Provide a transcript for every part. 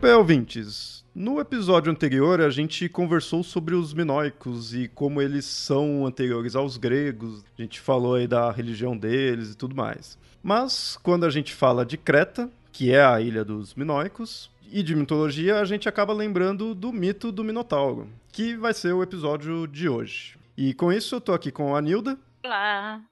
Bem, ouvintes. No episódio anterior, a gente conversou sobre os minoicos e como eles são anteriores aos gregos. A gente falou aí da religião deles e tudo mais. Mas quando a gente fala de Creta, que é a ilha dos minoicos, e de mitologia, a gente acaba lembrando do mito do Minotauro, que vai ser o episódio de hoje. E com isso, eu tô aqui com a Nilda. Olá.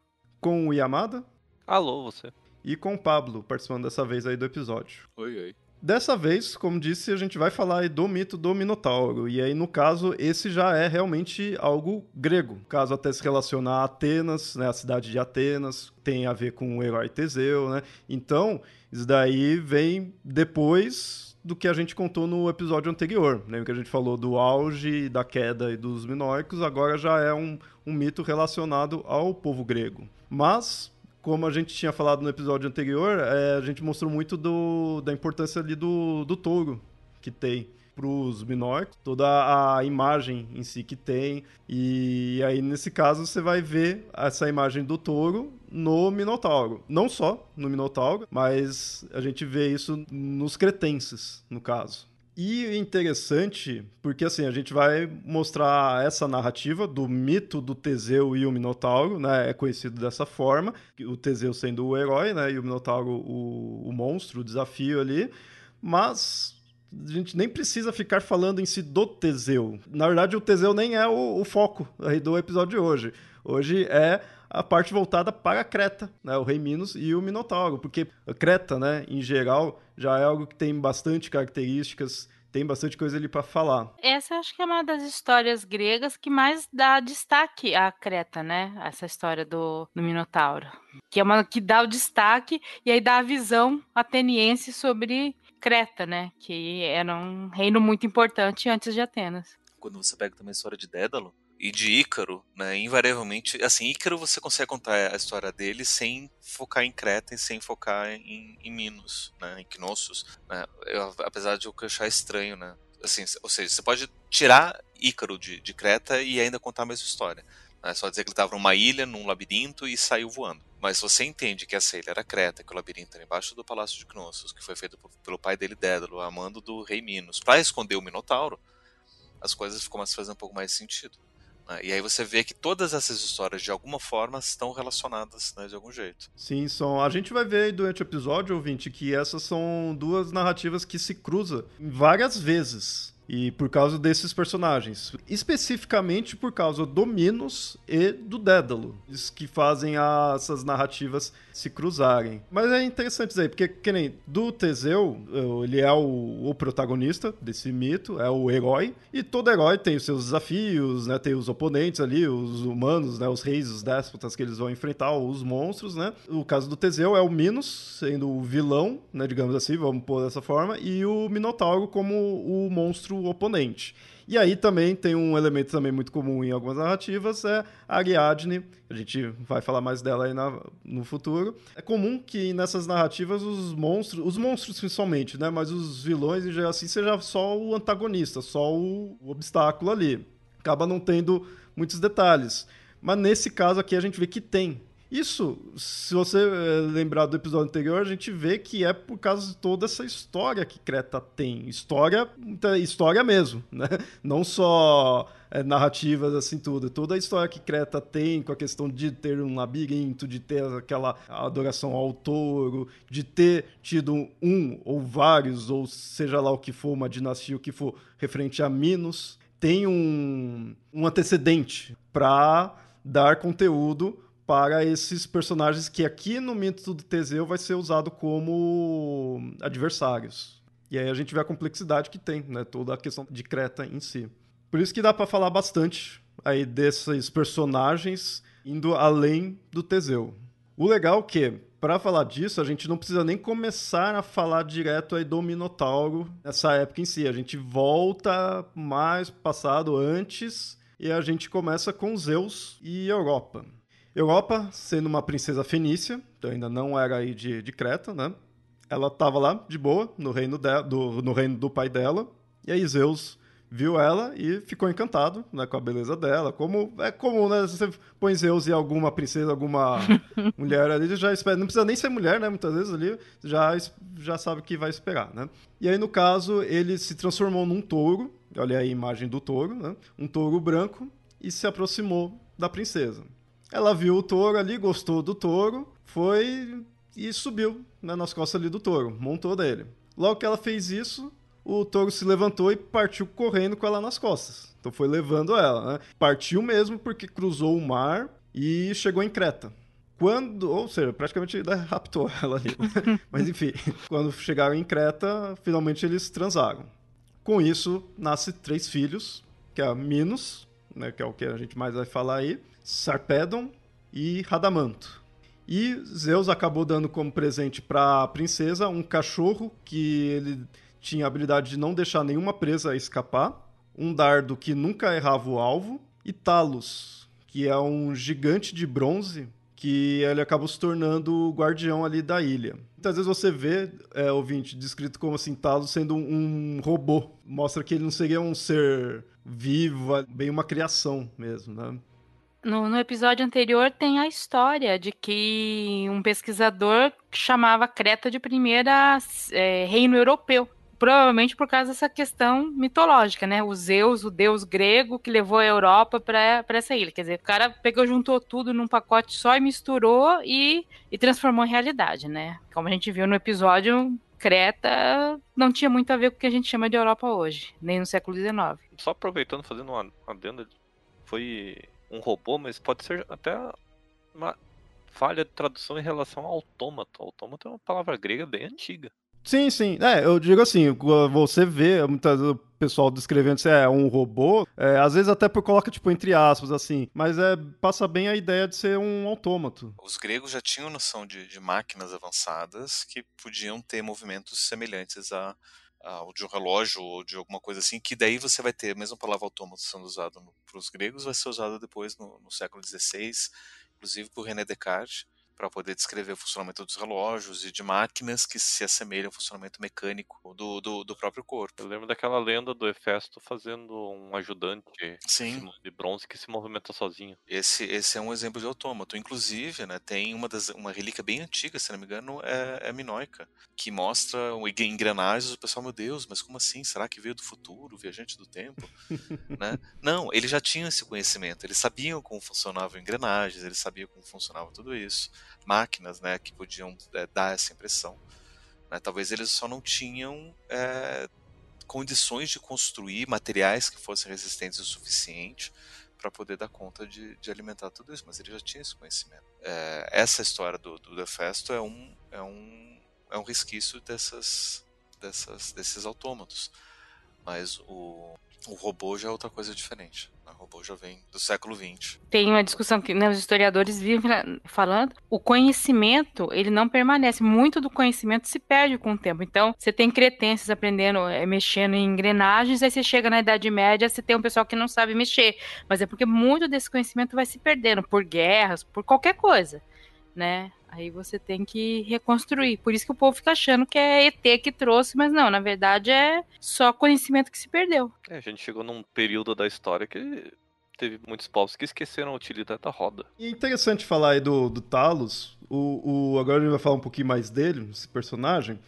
Com o Yamada. Alô, você. E com o Pablo, participando dessa vez aí do episódio. Oi, oi. Dessa vez, como disse, a gente vai falar do mito do Minotauro. E aí, no caso, esse já é realmente algo grego. Caso até se relaciona a Atenas, né, a cidade de Atenas, tem a ver com o herói Teseu, né? Então, isso daí vem depois do que a gente contou no episódio anterior. Lembra que a gente falou do auge, da queda e dos minoicos, agora já é um, um mito relacionado ao povo grego. Mas como a gente tinha falado no episódio anterior, é, a gente mostrou muito do, da importância ali do, do touro que tem para os minóricos, toda a imagem em si que tem. E aí, nesse caso, você vai ver essa imagem do touro no Minotauro. Não só no Minotauro, mas a gente vê isso nos cretenses, no caso. E interessante, porque assim, a gente vai mostrar essa narrativa do mito do Teseu e o Minotauro, né? É conhecido dessa forma, o Teseu sendo o herói, né? E o Minotauro o, o monstro, o desafio ali. Mas a gente nem precisa ficar falando em si do Teseu. Na verdade, o Teseu nem é o, o foco do episódio de hoje. Hoje é a parte voltada para Creta, né, o Rei Minos e o Minotauro, porque Creta, né, em geral, já é algo que tem bastante características, tem bastante coisa ali para falar. Essa acho que é uma das histórias gregas que mais dá destaque à Creta, né? Essa história do, do Minotauro. Que é uma que dá o destaque e aí dá a visão ateniense sobre Creta, né? Que era um reino muito importante antes de Atenas. Quando você pega também a história de Dédalo, e de Ícaro, né, invariavelmente, assim, Ícaro você consegue contar a história dele sem focar em Creta e sem focar em, em Minos, né, em Knossos, né, eu, apesar de eu achar estranho, né, assim, ou seja, você pode tirar Ícaro de, de Creta e ainda contar a mesma história, é só dizer que ele estava numa ilha, num labirinto e saiu voando. Mas você entende que essa ilha era Creta, que o labirinto era embaixo do palácio de Knossos, que foi feito pelo pai dele, Dédalo, amando do rei Minos, para esconder o Minotauro, as coisas começam a fazer um pouco mais sentido. Né? E aí você vê que todas essas histórias, de alguma forma, estão relacionadas né, de algum jeito. Sim, são. A gente vai ver durante o episódio, ouvinte, que essas são duas narrativas que se cruzam várias vezes. E por causa desses personagens. Especificamente por causa do Minos e do Dédalo. Isso que fazem a, essas narrativas se cruzarem. Mas é interessante aí, porque, que nem do Teseu, ele é o, o, protagonista desse mito, é o herói, e todo herói tem os seus desafios, né? Tem os oponentes ali, os humanos, né? Os reis, os déspotas que eles vão enfrentar, os monstros, né? O caso do Teseu é o Minos, sendo o vilão, né? Digamos assim, vamos pôr dessa forma, e o Minotauro como o monstro oponente. E aí também tem um elemento também muito comum em algumas narrativas, é a Ariadne, a gente vai falar mais dela aí na, no futuro. É comum que nessas narrativas os monstros, os monstros principalmente, né, mas os vilões em geral assim, seja só o antagonista, só o, o obstáculo ali. Acaba não tendo muitos detalhes. Mas nesse caso aqui a gente vê que tem isso, se você eh, lembrar do episódio anterior, a gente vê que é por causa de toda essa história que Creta tem. História, história mesmo, né? Não só é, narrativas assim tudo. Toda a história que Creta tem com a questão de ter um labirinto, de ter aquela adoração ao touro, de ter tido um ou vários, ou seja lá o que for, uma dinastia, o que for, referente a Minos, tem um, um antecedente para dar conteúdo para esses personagens que aqui no mito do Teseu vai ser usado como adversários. E aí a gente vê a complexidade que tem, né? Toda a questão de Creta em si. Por isso que dá para falar bastante aí desses personagens indo além do Teseu. O legal é que, para falar disso, a gente não precisa nem começar a falar direto aí do Minotauro nessa época em si. A gente volta mais passado antes e a gente começa com Zeus e Europa. Europa, sendo uma princesa fenícia, então ainda não era aí de, de Creta, né? Ela estava lá, de boa, no reino, de, do, no reino do pai dela. E aí Zeus viu ela e ficou encantado né, com a beleza dela. Como é comum, né? Você põe Zeus e alguma princesa, alguma mulher ali, já espera. Não precisa nem ser mulher, né? Muitas vezes ali já, já sabe o que vai esperar, né? E aí, no caso, ele se transformou num touro. Olha aí a imagem do touro, né? Um touro branco e se aproximou da princesa. Ela viu o touro ali, gostou do touro, foi e subiu né, nas costas ali do touro, montou dele. Logo que ela fez isso, o touro se levantou e partiu correndo com ela nas costas. Então foi levando ela, né? Partiu mesmo porque cruzou o mar e chegou em Creta. Quando, ou seja, praticamente raptou ela ali. Mas enfim, quando chegaram em Creta, finalmente eles transaram. Com isso, nasce três filhos, que é Minos, né, que é o que a gente mais vai falar aí, Sarpedon e Radamanto. E Zeus acabou dando como presente para a princesa um cachorro que ele tinha a habilidade de não deixar nenhuma presa escapar, um dardo que nunca errava o alvo, e Talos, que é um gigante de bronze que ele acabou se tornando o guardião ali da ilha. Muitas vezes você vê, é, ouvinte, descrito como assim, Talos sendo um, um robô. Mostra que ele não seria um ser vivo, bem uma criação mesmo, né? No, no, episódio anterior tem a história de que um pesquisador chamava Creta de primeira é, reino europeu. Provavelmente por causa dessa questão mitológica, né? O Zeus, o deus grego, que levou a Europa para essa ilha. Quer dizer, o cara pegou, juntou tudo num pacote só e misturou e, e transformou em realidade, né? Como a gente viu no episódio, Creta não tinha muito a ver com o que a gente chama de Europa hoje, nem no século XIX. Só aproveitando, fazendo uma adenda, foi um robô, mas pode ser até uma falha de tradução em relação ao autômato. Autômato é uma palavra grega bem antiga. Sim, sim. É, eu digo assim, você vê muitas o pessoal descrevendo se é um robô, é, às vezes até por coloca tipo entre aspas assim, mas é passa bem a ideia de ser um autômato. Os gregos já tinham noção de, de máquinas avançadas que podiam ter movimentos semelhantes a ou de um relógio ou de alguma coisa assim, que daí você vai ter a mesma palavra autômato sendo usada para os gregos, vai ser usada depois no, no século XVI, inclusive por René Descartes, para poder descrever o funcionamento dos relógios e de máquinas que se assemelham ao funcionamento mecânico do, do, do próprio corpo. Eu lembro daquela lenda do Hefesto fazendo um ajudante Sim. de bronze que se movimenta sozinho. Esse, esse é um exemplo de autômato. Inclusive, né, tem uma, das, uma relíquia bem antiga, se não me engano, é, é minoica, que mostra engrenagens. O pessoal, meu Deus, mas como assim? Será que veio do futuro, viajante do tempo? né? Não, eles já tinham esse conhecimento. Eles sabiam como funcionavam engrenagens, eles sabiam como funcionava tudo isso máquinas né, que podiam é, dar essa impressão. Né? Talvez eles só não tinham é, condições de construir materiais que fossem resistentes o suficiente para poder dar conta de, de, alimentar tudo isso, mas ele já tinha esse conhecimento. É, essa história do, do Defesto é um, é um, é um resquício dessas, dessas, desses autômatos. Mas o, o robô já é outra coisa diferente. O robô já vem do século XX. Tem uma discussão que né, os historiadores vivem falando. O conhecimento, ele não permanece. Muito do conhecimento se perde com o tempo. Então, você tem cretenses aprendendo, é, mexendo em engrenagens, aí você chega na Idade Média, você tem um pessoal que não sabe mexer. Mas é porque muito desse conhecimento vai se perdendo por guerras, por qualquer coisa, né? Aí você tem que reconstruir. Por isso que o povo fica achando que é ET que trouxe, mas não, na verdade é só conhecimento que se perdeu. É, a gente chegou num período da história que teve muitos povos que esqueceram a utilidade da roda. E é interessante falar aí do, do Talos. O, o, agora a gente vai falar um pouquinho mais dele, esse personagem.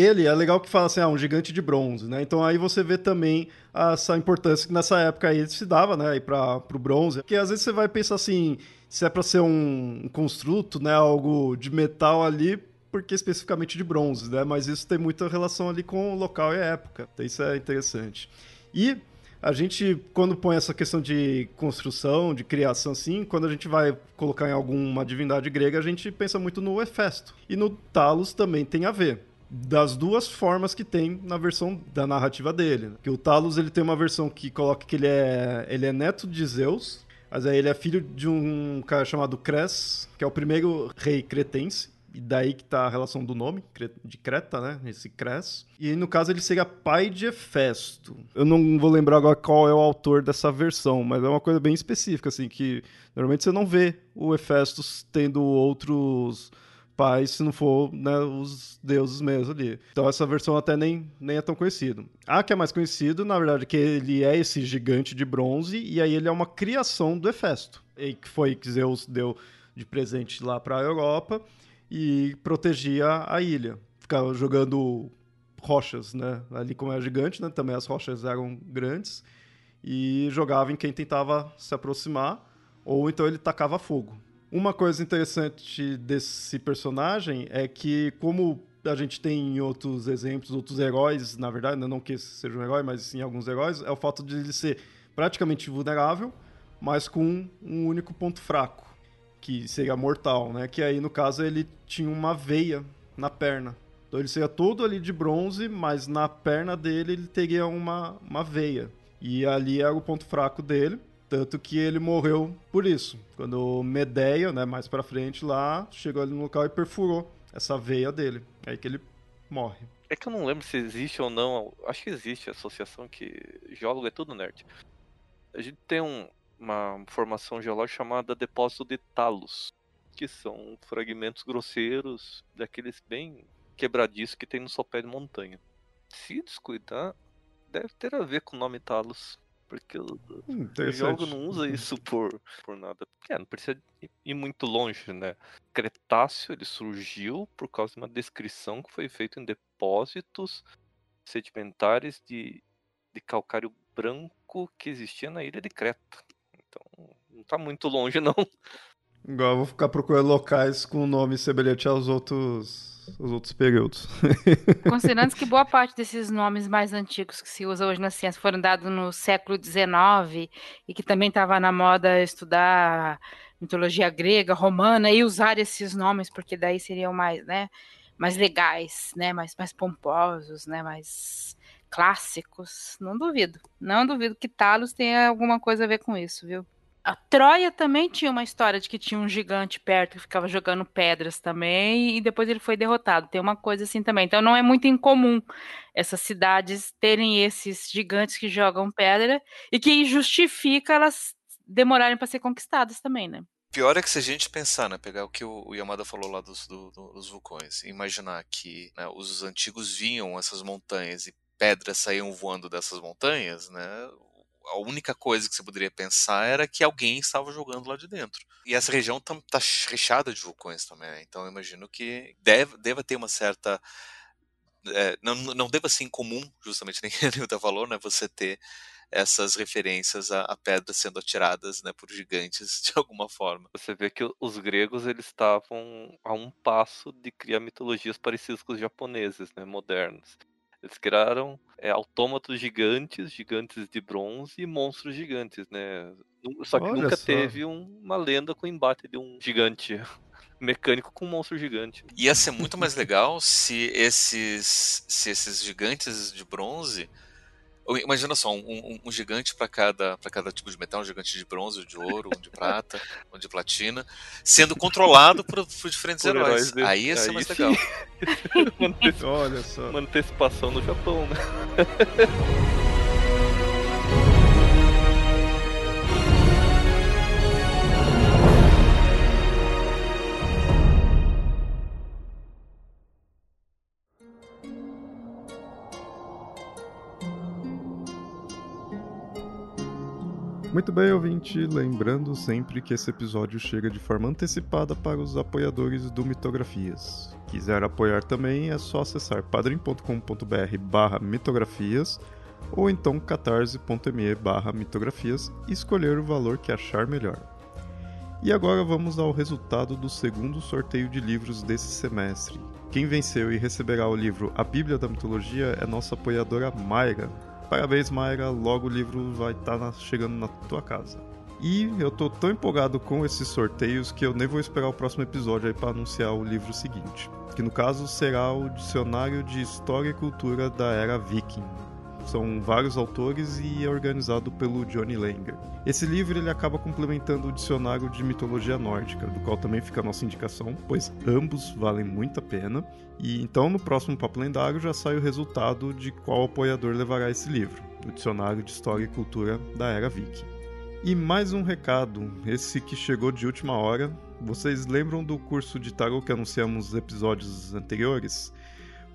Ele é legal que fala assim, ah, um gigante de bronze, né? Então aí você vê também essa importância que nessa época aí se dava, né? Para o bronze. Porque às vezes você vai pensar assim, se é para ser um, um construto, né, algo de metal ali, porque especificamente de bronze, né? Mas isso tem muita relação ali com o local e a época. Então isso é interessante. E A gente, quando põe essa questão de construção, de criação, assim, quando a gente vai colocar em alguma divindade grega, a gente pensa muito no Hefesto. E no Talos também tem a ver. Das duas formas que tem na versão da narrativa dele. Que o Talos ele tem uma versão que coloca que ele é, ele é neto de Zeus, mas aí ele é filho de um cara chamado Cres, que é o primeiro rei cretense. E daí que tá a relação do nome, de Creta, né? Esse Cres. E no caso ele seria pai de Hefesto. Eu não vou lembrar agora qual é o autor dessa versão, mas é uma coisa bem específica, assim, que normalmente você não vê o Hefestos tendo outros pais se não for né, os deuses mesmo ali. Então essa versão até nem, nem é tão conhecida. A que é mais conhecido, na verdade, que ele é esse gigante de bronze e aí ele é uma criação do Hefesto, que foi que Zeus deu de presente lá para a Europa e protegia a ilha. Ficava jogando rochas, né? Ali como é gigante, né? Também as rochas eram grandes. E jogava em quem tentava se aproximar, ou então ele tacava fogo. Uma coisa interessante desse personagem é que, como a gente tem em outros exemplos, outros heróis, na verdade, né? não que seja um herói, mas sim alguns heróis, é o fato de ele ser praticamente vulnerável, mas com um único ponto fraco que seria mortal, né? Que aí, no caso, ele tinha uma veia na perna. Então ele seria todo ali de bronze, mas na perna dele ele teria uma, uma veia. E ali era o ponto fraco dele. Tanto que ele morreu por isso. Quando Medeia, né, mais pra frente lá, chegou ali no local e perfurou essa veia dele. É aí que ele morre. É que eu não lembro se existe ou não. Acho que existe a associação que geólogo é tudo nerd. A gente tem um, uma formação geológica chamada depósito de talos, que são fragmentos grosseiros daqueles bem quebradiços que tem no sopé de montanha. Se descuidar, deve ter a ver com o nome talos. Porque o, o jogo não usa isso por, por nada. É, não precisa ir muito longe, né? Cretáceo ele surgiu por causa de uma descrição que foi feita em depósitos sedimentares de, de calcário branco que existia na ilha de Creta. Então, não tá muito longe, não. Igual eu vou ficar procurando locais com nome semelhante aos outros, aos outros períodos. Considerando que boa parte desses nomes mais antigos que se usam hoje na ciência foram dados no século XIX e que também estava na moda estudar mitologia grega, romana e usar esses nomes porque daí seriam mais, né, mais legais, né, mais, mais pomposos, né, mais clássicos. Não duvido. Não duvido que Talos tenha alguma coisa a ver com isso, viu? A Troia também tinha uma história de que tinha um gigante perto que ficava jogando pedras também, e depois ele foi derrotado. Tem uma coisa assim também. Então não é muito incomum essas cidades terem esses gigantes que jogam pedra e que justifica elas demorarem para ser conquistadas também, né? Pior é que se a gente pensar, né, pegar o que o Yamada falou lá dos, do, dos vulcões, imaginar que né, os antigos vinham essas montanhas e pedras saíam voando dessas montanhas, né? A única coisa que você poderia pensar era que alguém estava jogando lá de dentro. E essa região está recheada de vulcões também, né? então eu imagino que deve, deva ter uma certa é, não, não deva ser incomum, justamente nem a Nilda falou, né, você ter essas referências a, a, pedras sendo atiradas né, por gigantes de alguma forma. Você vê que os gregos eles estavam a um passo de criar mitologias parecidas com os japoneses, né, modernos. Eles criaram é, autômatos gigantes, gigantes de bronze e monstros gigantes, né? Só que Olha nunca só. teve um, uma lenda com o embate de um gigante mecânico com um monstro gigante. Ia ser muito mais legal se esses, se esses gigantes de bronze Imagina só, um, um, um gigante para cada, cada tipo de metal, um gigante de bronze, de ouro, um de prata, um de platina, sendo controlado por, por diferentes por heróis. heróis Aí ia ser Aí mais sim. legal. Olha só. Uma antecipação no Japão, né? Muito bem, ouvinte, lembrando sempre que esse episódio chega de forma antecipada para os apoiadores do Mitografias. Quiser apoiar também é só acessar padrim.com.br barra mitografias ou então catarse.me barra mitografias e escolher o valor que achar melhor. E agora vamos ao resultado do segundo sorteio de livros desse semestre. Quem venceu e receberá o livro A Bíblia da Mitologia é nossa apoiadora Mayra, Parabéns, Mayra. Logo o livro vai estar tá chegando na tua casa. E eu tô tão empolgado com esses sorteios que eu nem vou esperar o próximo episódio aí para anunciar o livro seguinte, que no caso será o Dicionário de História e Cultura da Era Viking. São vários autores e é organizado pelo Johnny Langer. Esse livro ele acaba complementando o dicionário de mitologia nórdica, do qual também fica a nossa indicação, pois ambos valem muito a pena. E então no próximo Papo Lendário já sai o resultado de qual apoiador levará esse livro, o Dicionário de História e Cultura da Era Viking. E mais um recado, esse que chegou de última hora. Vocês lembram do curso de tarot que anunciamos nos episódios anteriores?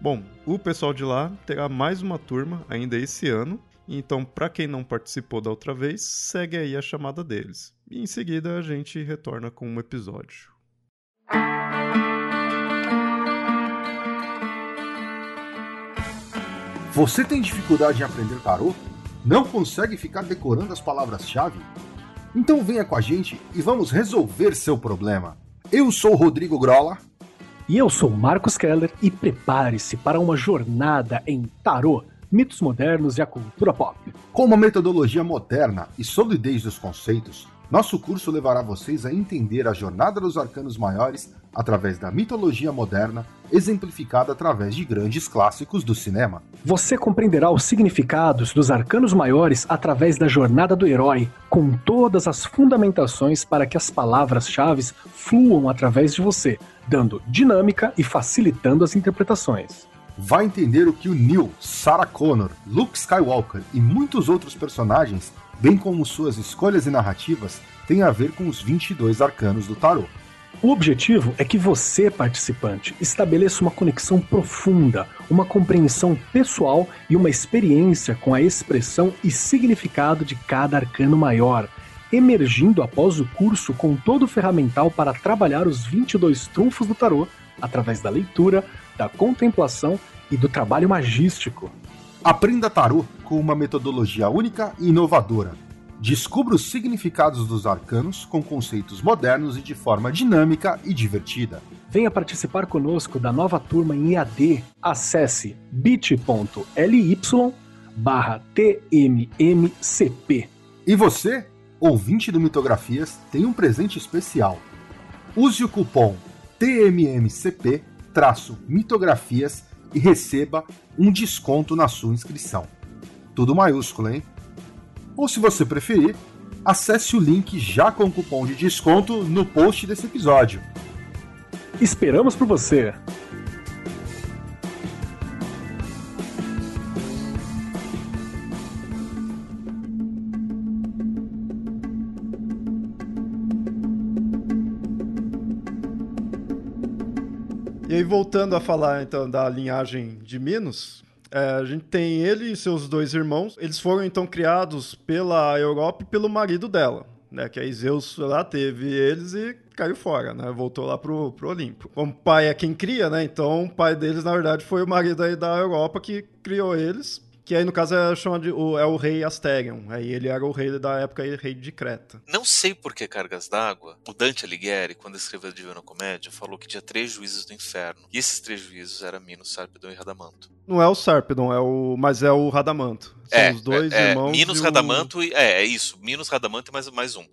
Bom, o pessoal de lá terá mais uma turma ainda esse ano. Então, para quem não participou da outra vez, segue aí a chamada deles. E em seguida a gente retorna com um episódio. Você tem dificuldade em aprender tarot? Não consegue ficar decorando as palavras-chave? Então venha com a gente e vamos resolver seu problema. Eu sou Rodrigo Grola. E eu sou Marcos Keller e prepare-se para uma jornada em tarô, mitos modernos e a cultura pop. Com uma metodologia moderna e solidez dos conceitos, nosso curso levará vocês a entender a jornada dos arcanos maiores através da mitologia moderna, exemplificada através de grandes clássicos do cinema. Você compreenderá os significados dos arcanos maiores através da jornada do herói, com todas as fundamentações para que as palavras-chave fluam através de você, dando dinâmica e facilitando as interpretações. Vai entender o que o Neil, Sarah Connor, Luke Skywalker e muitos outros personagens, bem como suas escolhas e narrativas, têm a ver com os 22 arcanos do tarot. O objetivo é que você, participante, estabeleça uma conexão profunda, uma compreensão pessoal e uma experiência com a expressão e significado de cada arcano maior, emergindo após o curso com todo o ferramental para trabalhar os 22 trunfos do tarô através da leitura, da contemplação e do trabalho magístico. Aprenda tarô com uma metodologia única e inovadora Descubra os significados dos arcanos com conceitos modernos e de forma dinâmica e divertida. Venha participar conosco da nova turma em EAD. Acesse bit.ly barra TMMCP. E você, ouvinte do Mitografias, tem um presente especial. Use o cupom TMMCP-mitografias e receba um desconto na sua inscrição. Tudo maiúsculo, hein? ou se você preferir, acesse o link já com cupom de desconto no post desse episódio. Esperamos por você! E aí, voltando a falar então da linhagem de Minos, é, a gente tem ele e seus dois irmãos. Eles foram então criados pela Europa e pelo marido dela. Né, que aí Zeus lá teve eles e caiu fora, né? Voltou lá pro, pro Olimpo. Como pai é quem cria, né? Então o pai deles, na verdade, foi o marido aí da Europa que criou eles. Que aí, no caso, é de, o, é o rei Asterion. Aí ele era o rei da época, rei de Creta. Não sei por que cargas d'água. O Dante Alighieri, quando escreveu a Divina Comédia, falou que tinha três juízes do inferno. E esses três juízes eram Minos, Sarpedon e Radamanto. Não é o Sarpedon, é o, mas é o Radamanto. São é, os dois é, irmãos. Minos, o... Radamanto e. É, é isso. Minos, Radamanto e mais, mais um.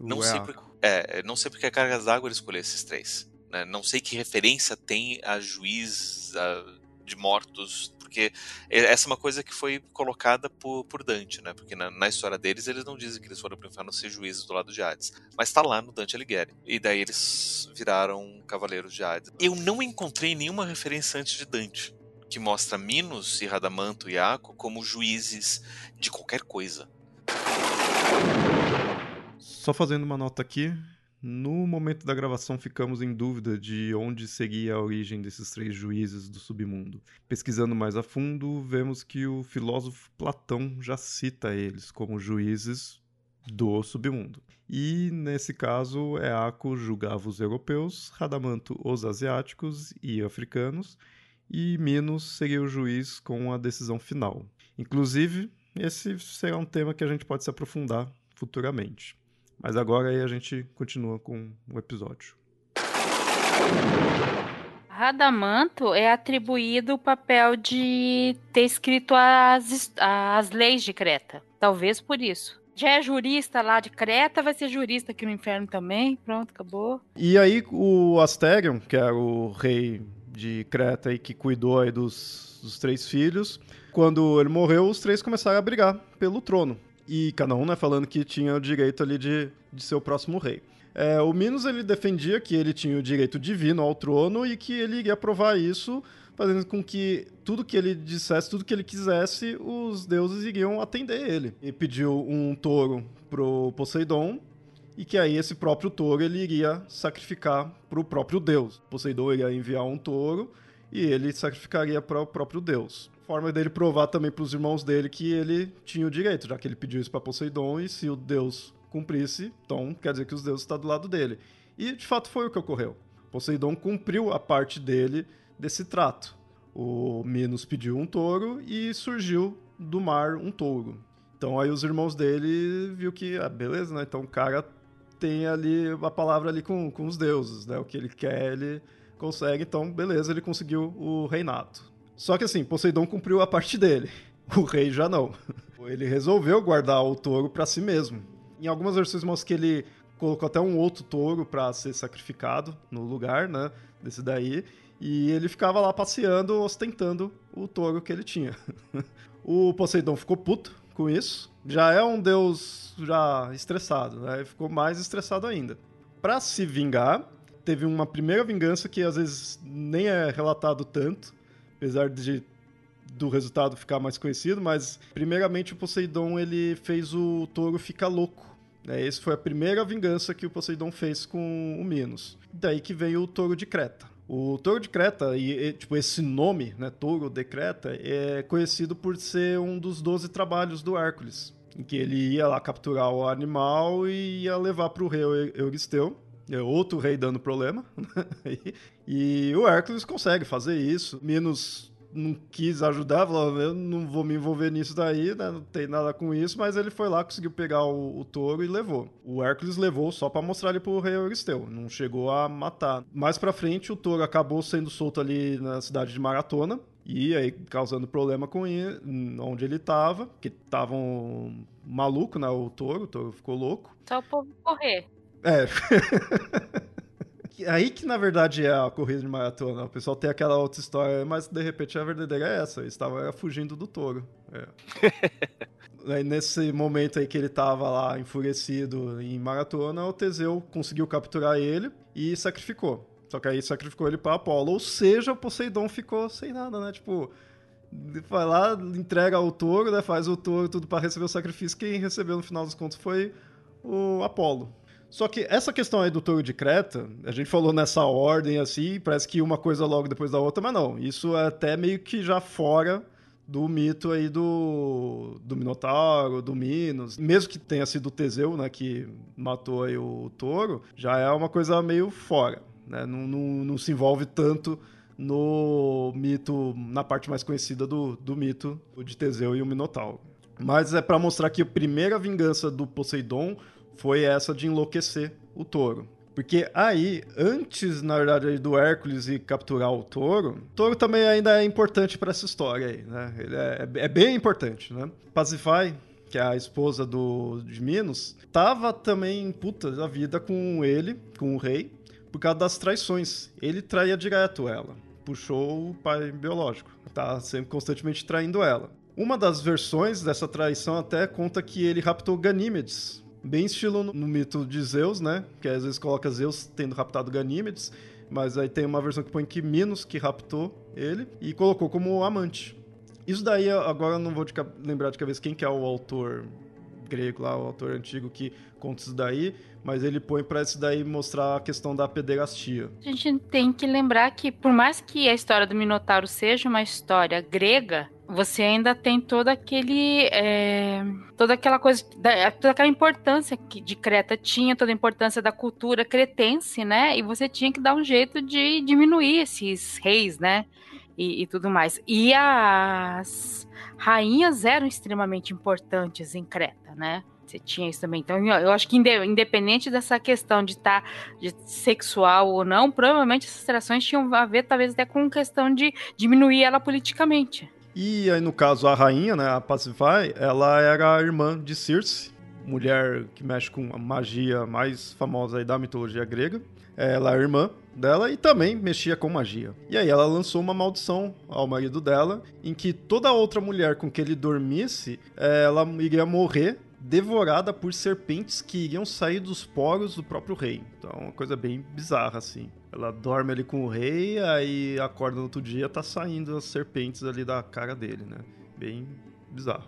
Não sei, por, é, não sei porque a cargas d'água ele escolheu esses três. Né? Não sei que referência tem a juiz a, de mortos porque essa é uma coisa que foi colocada por, por Dante, né? Porque na, na, história deles eles não dizem que eles foram para o inferno ser juízes do lado de Hades, mas está lá no Dante Alighieri. E daí eles viraram cavaleiros de Hades. Eu não encontrei nenhuma referência antes de Dante que mostra Minos e Radamanto e Iaco como juízes de qualquer coisa. Só fazendo uma nota aqui, no momento da gravação, ficamos em dúvida de onde seguia a origem desses três juízes do submundo. Pesquisando mais a fundo, vemos que o filósofo Platão já cita eles como juízes do submundo. E, nesse caso, Eaco julgava os europeus, Radamanto os asiáticos e africanos, e Minos seria o juiz com a decisão final. Inclusive, esse será um tema que a gente pode se aprofundar futuramente. Mas agora aí a gente continua com o episódio. Radamanto é atribuído o papel de ter escrito as, as leis de Creta. Talvez por isso. Já é jurista lá de Creta, vai ser jurista aqui no inferno também. Pronto, acabou. E aí o Asterion, que era o rei de Creta e que cuidou aí dos, dos três filhos, quando ele morreu, os três começaram a brigar pelo trono. E cada um, né, falando que tinha o direito ali de, de ser o próximo rei. É, o Minos ele defendia que ele tinha o direito divino ao trono e que ele iria provar isso, fazendo com que tudo que ele dissesse, tudo que ele quisesse, os deuses iriam atender ele. E pediu um touro pro Poseidon e que aí esse próprio touro ele iria sacrificar para o próprio deus. Poseidon iria enviar um touro e ele sacrificaria para o próprio deus. Forma dele provar também para os irmãos dele que ele tinha o direito, já que ele pediu isso para Poseidon e se o deus cumprisse, então quer dizer que os deuses estão do lado dele. E de fato foi o que ocorreu. Poseidon cumpriu a parte dele desse trato. O Minos pediu um touro e surgiu do mar um touro. Então aí os irmãos dele viu que, ah, beleza, né? Então o cara tem ali a palavra ali com, com os deuses, né? O que ele quer, ele consegue. Então, beleza, ele conseguiu o reinado. Só que assim, Poseidon cumpriu a parte dele. O rei já não. Ele resolveu guardar o touro para si mesmo. Em algumas versões mostra que ele colocou até um outro touro para ser sacrificado no lugar, né? Desse daí. E ele ficava lá passeando, ostentando o touro que ele tinha. o Poseidon ficou puto com isso. Já é um deus já estressado, né? Ficou mais estressado ainda. Para se vingar, teve uma primeira vingança que às vezes nem é relatado tanto, apesar de do resultado ficar mais conhecido, mas primeiramente o Poseidon ele fez o touro ficar louco né? Essa foi a primeira vingança que o Poseidon fez com o Minos. Daí que veio o Touro de Creta. O Touro de Creta, e, e, tipo, esse nome, né, Touro de Creta, é conhecido por ser um dos 12 trabalhos do Hércules, em que ele ia lá capturar o animal e ia levar para o rei Euristeu, outro rei dando problema, e, e o Hércules consegue fazer isso. Minos não quis ajudar, falou, eu não vou me envolver nisso daí, né? não tem nada com isso, mas ele foi lá, conseguiu pegar o, o touro e levou. O Hércules levou só para mostrar ele pro rei Euristeu, não chegou a matar. Mais pra frente, o touro acabou sendo solto ali na cidade de Maratona, e aí causando problema com ele, onde ele tava, que tava um maluco, né, o touro, o touro ficou louco. Só o povo correr. É. aí que na verdade é a corrida de maratona. O pessoal tem aquela outra história, mas de repente a verdadeira é essa. Ele estava fugindo do touro. É. aí, nesse momento aí que ele estava lá enfurecido em maratona, o Teseu conseguiu capturar ele e sacrificou. Só que aí sacrificou ele para Apolo. Ou seja, o Poseidon ficou sem nada, né? Tipo, vai lá, entrega o touro, né? Faz o touro tudo para receber o sacrifício. Quem recebeu no final dos contos foi o Apolo. Só que essa questão aí do touro de Creta, a gente falou nessa ordem assim, parece que uma coisa logo depois da outra, mas não. Isso é até meio que já fora do mito aí do, do Minotauro, do Minos. Mesmo que tenha sido o Teseu, né, que matou aí o touro, já é uma coisa meio fora, né? Não, não, não se envolve tanto no mito, na parte mais conhecida do, do mito de Teseu e o Minotauro. Mas é para mostrar que a primeira vingança do Poseidon foi essa de enlouquecer o touro. Porque aí, antes, na verdade, do Hércules ir capturar o touro, o touro também ainda é importante para essa história aí, né? Ele é, é, bem importante, né? Pacify, que é a esposa do, de Minos, tava também puta da vida com ele, com o rei, por causa das traições. Ele traía direto ela. Puxou o pai biológico. Tá sempre constantemente traindo ela. Uma das versões dessa traição até conta que ele raptou Ganímedes, Bem estilo no, mito de Zeus, né? Que às vezes coloca Zeus tendo raptado Ganímedes, mas aí tem uma versão que põe que Minos que raptou ele e colocou como amante. Isso daí, agora eu não vou lembrar de cabeça quem que é o autor grego lá, o autor antigo que conta isso daí, mas ele põe para isso daí mostrar a questão da pederastia. A gente tem que lembrar que, por mais que a história do Minotauro seja uma história grega, você ainda tem todo aquele. É, toda aquela coisa. toda aquela importância que de Creta tinha, toda a importância da cultura cretense, né? E você tinha que dar um jeito de diminuir esses reis, né? E, e tudo mais. E as rainhas eram extremamente importantes em Creta, né? Você tinha isso também. Então, eu acho que inde- independente dessa questão de estar de sexual ou não, provavelmente essas trações tinham a ver, talvez, até com questão de diminuir ela politicamente. E aí, no caso, a rainha, né, a Pacify, ela era a irmã de Circe, mulher que mexe com a magia mais famosa da mitologia grega. Ela é irmã dela e também mexia com magia. E aí ela lançou uma maldição ao marido dela, em que toda outra mulher com que ele dormisse, eh, ela iria morrer devorada por serpentes que iriam sair dos poros do próprio rei. Então, uma coisa bem bizarra, assim. Ela dorme ali com o rei, aí acorda no outro dia, tá saindo as serpentes ali da cara dele, né? Bem bizarro.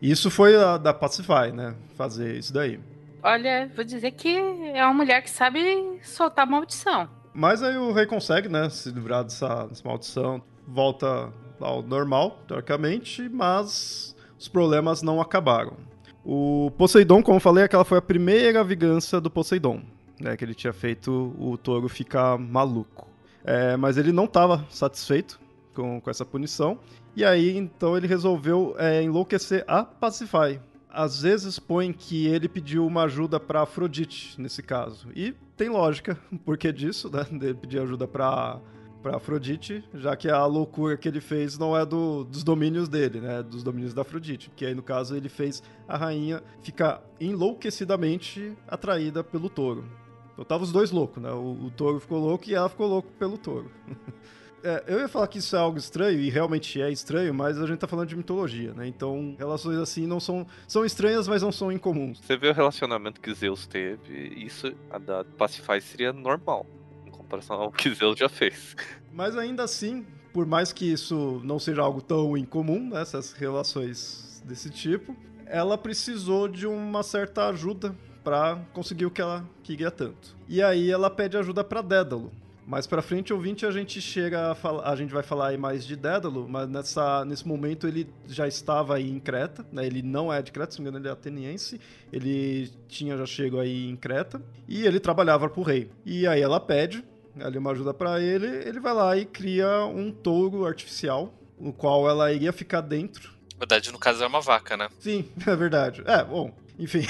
Isso foi a da Pacify, né? Fazer isso daí. Olha, vou dizer que é uma mulher que sabe soltar maldição. Mas aí o rei consegue, né? Se livrar dessa, dessa maldição. Volta ao normal, teoricamente, mas os problemas não acabaram. O Poseidon, como eu falei, aquela foi a primeira vingança do Poseidon, né? Que ele tinha feito o touro ficar maluco. É, mas ele não estava satisfeito com, com essa punição. E aí, então, ele resolveu é, enlouquecer a Pacify. Às vezes põe que ele pediu uma ajuda para Afrodite, nesse caso. E tem lógica o porquê disso, né? Ele pedir ajuda para para Afrodite, já que a loucura que ele fez não é do, dos domínios dele, né? Dos domínios da Afrodite. Porque aí, no caso, ele fez a rainha ficar enlouquecidamente atraída pelo touro. Então tava os dois loucos, né? O, o touro ficou louco e ela ficou louco pelo touro. É, eu ia falar que isso é algo estranho, e realmente é estranho, mas a gente tá falando de mitologia, né? Então, relações assim não são. São estranhas, mas não são incomuns. Você vê o relacionamento que Zeus teve, isso a da Pacify seria normal, em comparação ao que Zeus já fez. Mas ainda assim, por mais que isso não seja algo tão incomum, né, essas relações desse tipo, ela precisou de uma certa ajuda para conseguir o que ela queria tanto. E aí ela pede ajuda para Dédalo. Mais pra frente, ouvinte, a gente chega a falar, a gente vai falar aí mais de Dédalo, mas nessa, nesse momento ele já estava aí em Creta, né? Ele não é de Creta, se não me engano, ele é ateniense. Ele tinha já chego aí em Creta e ele trabalhava pro rei. E aí ela pede ali uma ajuda para ele, ele vai lá e cria um touro artificial, o qual ela iria ficar dentro. Na verdade, no caso, é uma vaca, né? Sim, é verdade. É, bom, enfim.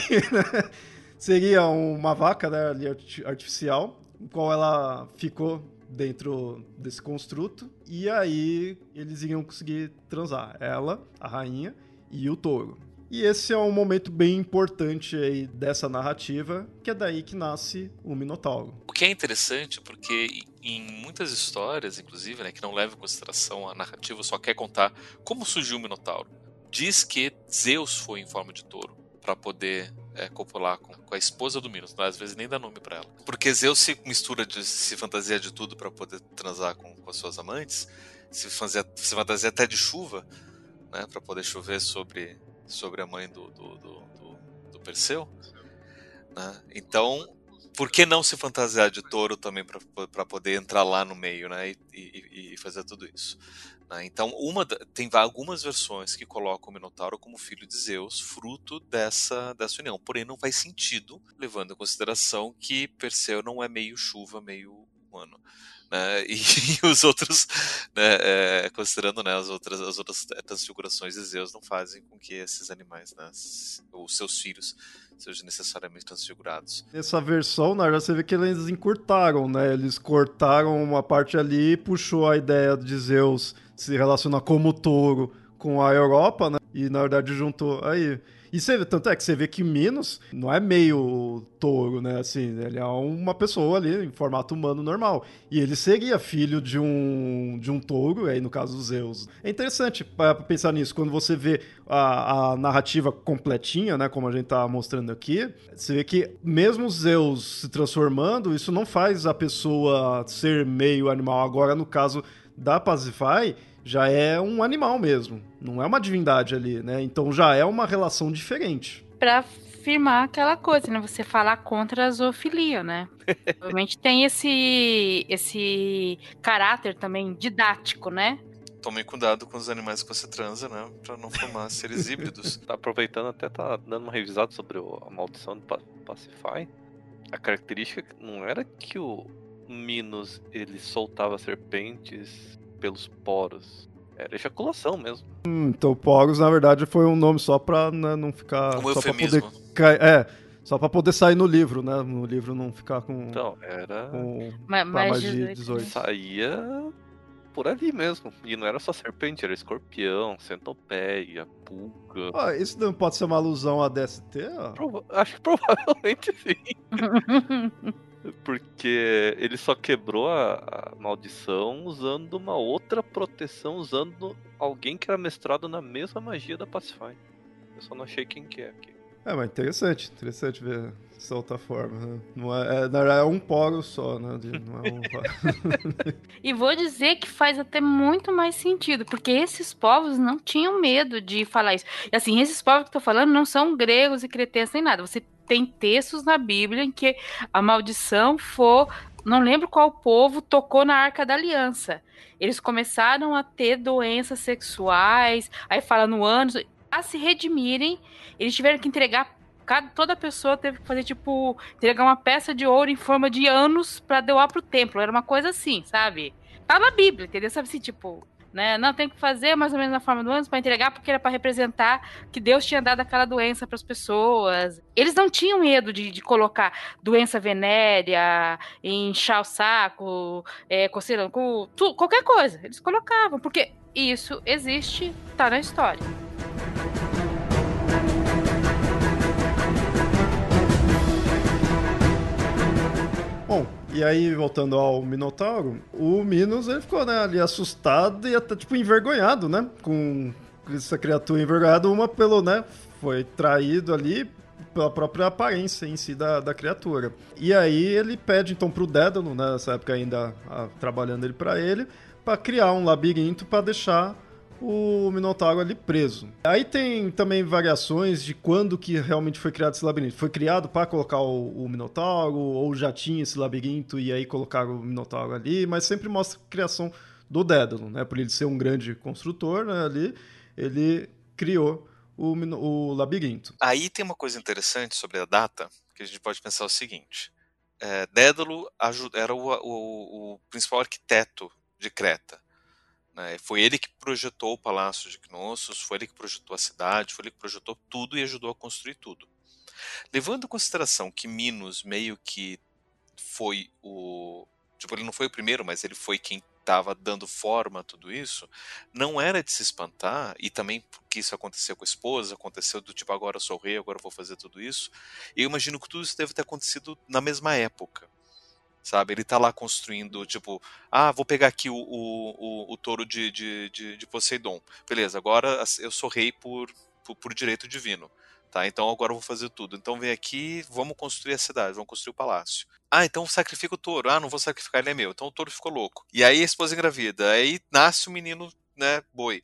Seria uma vaca né, artificial, qual ela ficou dentro desse construto, e aí eles iriam conseguir transar. Ela, a rainha e o touro. E esse é um momento bem importante aí dessa narrativa, que é daí que nasce o Minotauro. O que é interessante, porque em muitas histórias, inclusive, né, que não levam em consideração a narrativa, só quer contar como surgiu o Minotauro. Diz que Zeus foi em forma de touro para poder é, copular com, com a esposa do Minos, às vezes nem dá nome para ela. Porque Zeus se mistura de se fantasia de tudo para poder transar com, com as suas amantes, se fantasia, se fantasia até de chuva, né, para poder chover sobre sobre a mãe do do, do, do, do Perseu. Né? Então, por que não se fantasiar de touro também para poder entrar lá no meio, né, e, e, e fazer tudo isso? Né? Então, uma tem algumas versões que colocam o Minotauro como filho de Zeus, fruto dessa, dessa união. Porém, não faz sentido, levando em consideração que Perseu não é meio chuva, meio humano. Né? E, e os outros, né, é, considerando né, as outras, as outras transfigurações de Zeus, não fazem com que esses animais, né, ou seus filhos, sejam necessariamente transfigurados. Nessa versão, na verdade, você vê que eles encurtaram, né? Eles cortaram uma parte ali e puxou a ideia de Zeus se relacionar como touro com a Europa, né? E na verdade juntou aí. E você tanto é que você vê que Minos não é meio touro, né? Assim, ele é uma pessoa ali em formato humano normal. E ele seria filho de um, de um touro, aí no caso Zeus. É interessante para pensar nisso, quando você vê a, a narrativa completinha, né? Como a gente tá mostrando aqui, você vê que mesmo Zeus se transformando, isso não faz a pessoa ser meio animal. Agora, no caso da Pacify, já é um animal mesmo. Não é uma divindade ali, né? Então já é uma relação diferente. Pra afirmar aquela coisa, né? Você falar contra a zoofilia, né? Obviamente tem esse esse caráter também didático, né? Tomem cuidado com os animais que você transa, né? Pra não formar seres híbridos. Tá aproveitando até tá dando uma revisada sobre o- a maldição do Pa- Pacify. A característica não era que o Minos ele soltava serpentes pelos poros. Era ejaculação mesmo. Hum, Então Poros, na verdade, foi um nome só pra né, não ficar. Um só pra eufemismo. poder cai- é, só pra poder sair no livro, né? No livro não ficar com. Então, era. com Ma- pra mais de 18. 18. Saía por ali mesmo. E não era só serpente, era escorpião, centopeia, pulga. Ó, isso não pode ser uma alusão a DST? ó? Prova- Acho que provavelmente sim. Porque ele só quebrou a, a maldição usando uma outra proteção, usando alguém que era mestrado na mesma magia da Pacify. Eu só não achei quem que é aqui. É, mas interessante, interessante ver dessa outra forma. Né? Não é, é, na verdade, é um poro só, né? de- Não é um... E vou dizer que faz até muito mais sentido, porque esses povos não tinham medo de falar isso. E assim, esses povos que eu tô falando não são gregos e cretenses nem nada. Você tem textos na Bíblia em que a maldição for. Não lembro qual povo tocou na Arca da Aliança. Eles começaram a ter doenças sexuais, aí fala no ânus. A se redimirem, eles tiveram que entregar. Cada, toda pessoa teve que fazer, tipo, entregar uma peça de ouro em forma de anos pra doar pro templo. Era uma coisa assim, sabe? Tá na Bíblia, entendeu? Sabe assim, tipo, né? Não tem que fazer mais ou menos na forma do anos para entregar, porque era para representar que Deus tinha dado aquela doença para as pessoas. Eles não tinham medo de, de colocar doença venérea, inchar o saco, é, coceira no cu, tu- qualquer coisa. Eles colocavam, porque isso existe, tá na história. Bom, e aí, voltando ao Minotauro, o Minos ele ficou né, ali assustado e até tipo envergonhado, né? Com essa criatura envergonhada, uma pelo, né? Foi traído ali pela própria aparência em si da, da criatura. E aí ele pede então pro Dédalo, né, nessa época ainda ah, trabalhando ele para ele, para criar um labirinto para deixar o Minotauro ali preso. Aí tem também variações de quando que realmente foi criado esse labirinto. Foi criado para colocar o, o Minotauro, ou já tinha esse labirinto e aí colocaram o Minotauro ali, mas sempre mostra a criação do Dédalo, né? Por ele ser um grande construtor né, ali, ele criou o, o labirinto. Aí tem uma coisa interessante sobre a data, que a gente pode pensar o seguinte. É, Dédalo era o, o- o principal arquiteto de Creta. Né? Foi ele que projetou o palácio de Knossos, foi ele que projetou a cidade, foi ele que projetou tudo e ajudou a construir tudo. Levando em consideração que Minos meio que foi o. Tipo, ele não foi o primeiro, mas ele foi quem estava dando forma a tudo isso, não era de se espantar, e também porque isso aconteceu com a esposa, aconteceu do tipo, agora eu sou rei, agora eu vou fazer tudo isso. Eu imagino que tudo isso deve ter acontecido na mesma época. Sabe? Ele tá lá construindo, tipo, ah, vou pegar aqui o, o, o, o touro de, de, de, de Poseidon. Beleza, agora eu sou rei por, por, por direito divino. Tá, então agora eu vou fazer tudo. Então vem aqui, vamos construir a cidade, vamos construir o palácio. Ah, então sacrifica o touro. Ah, não vou sacrificar, ele é meu. Então o touro ficou louco. E aí a esposa engravida. Aí nasce o menino, né, boi.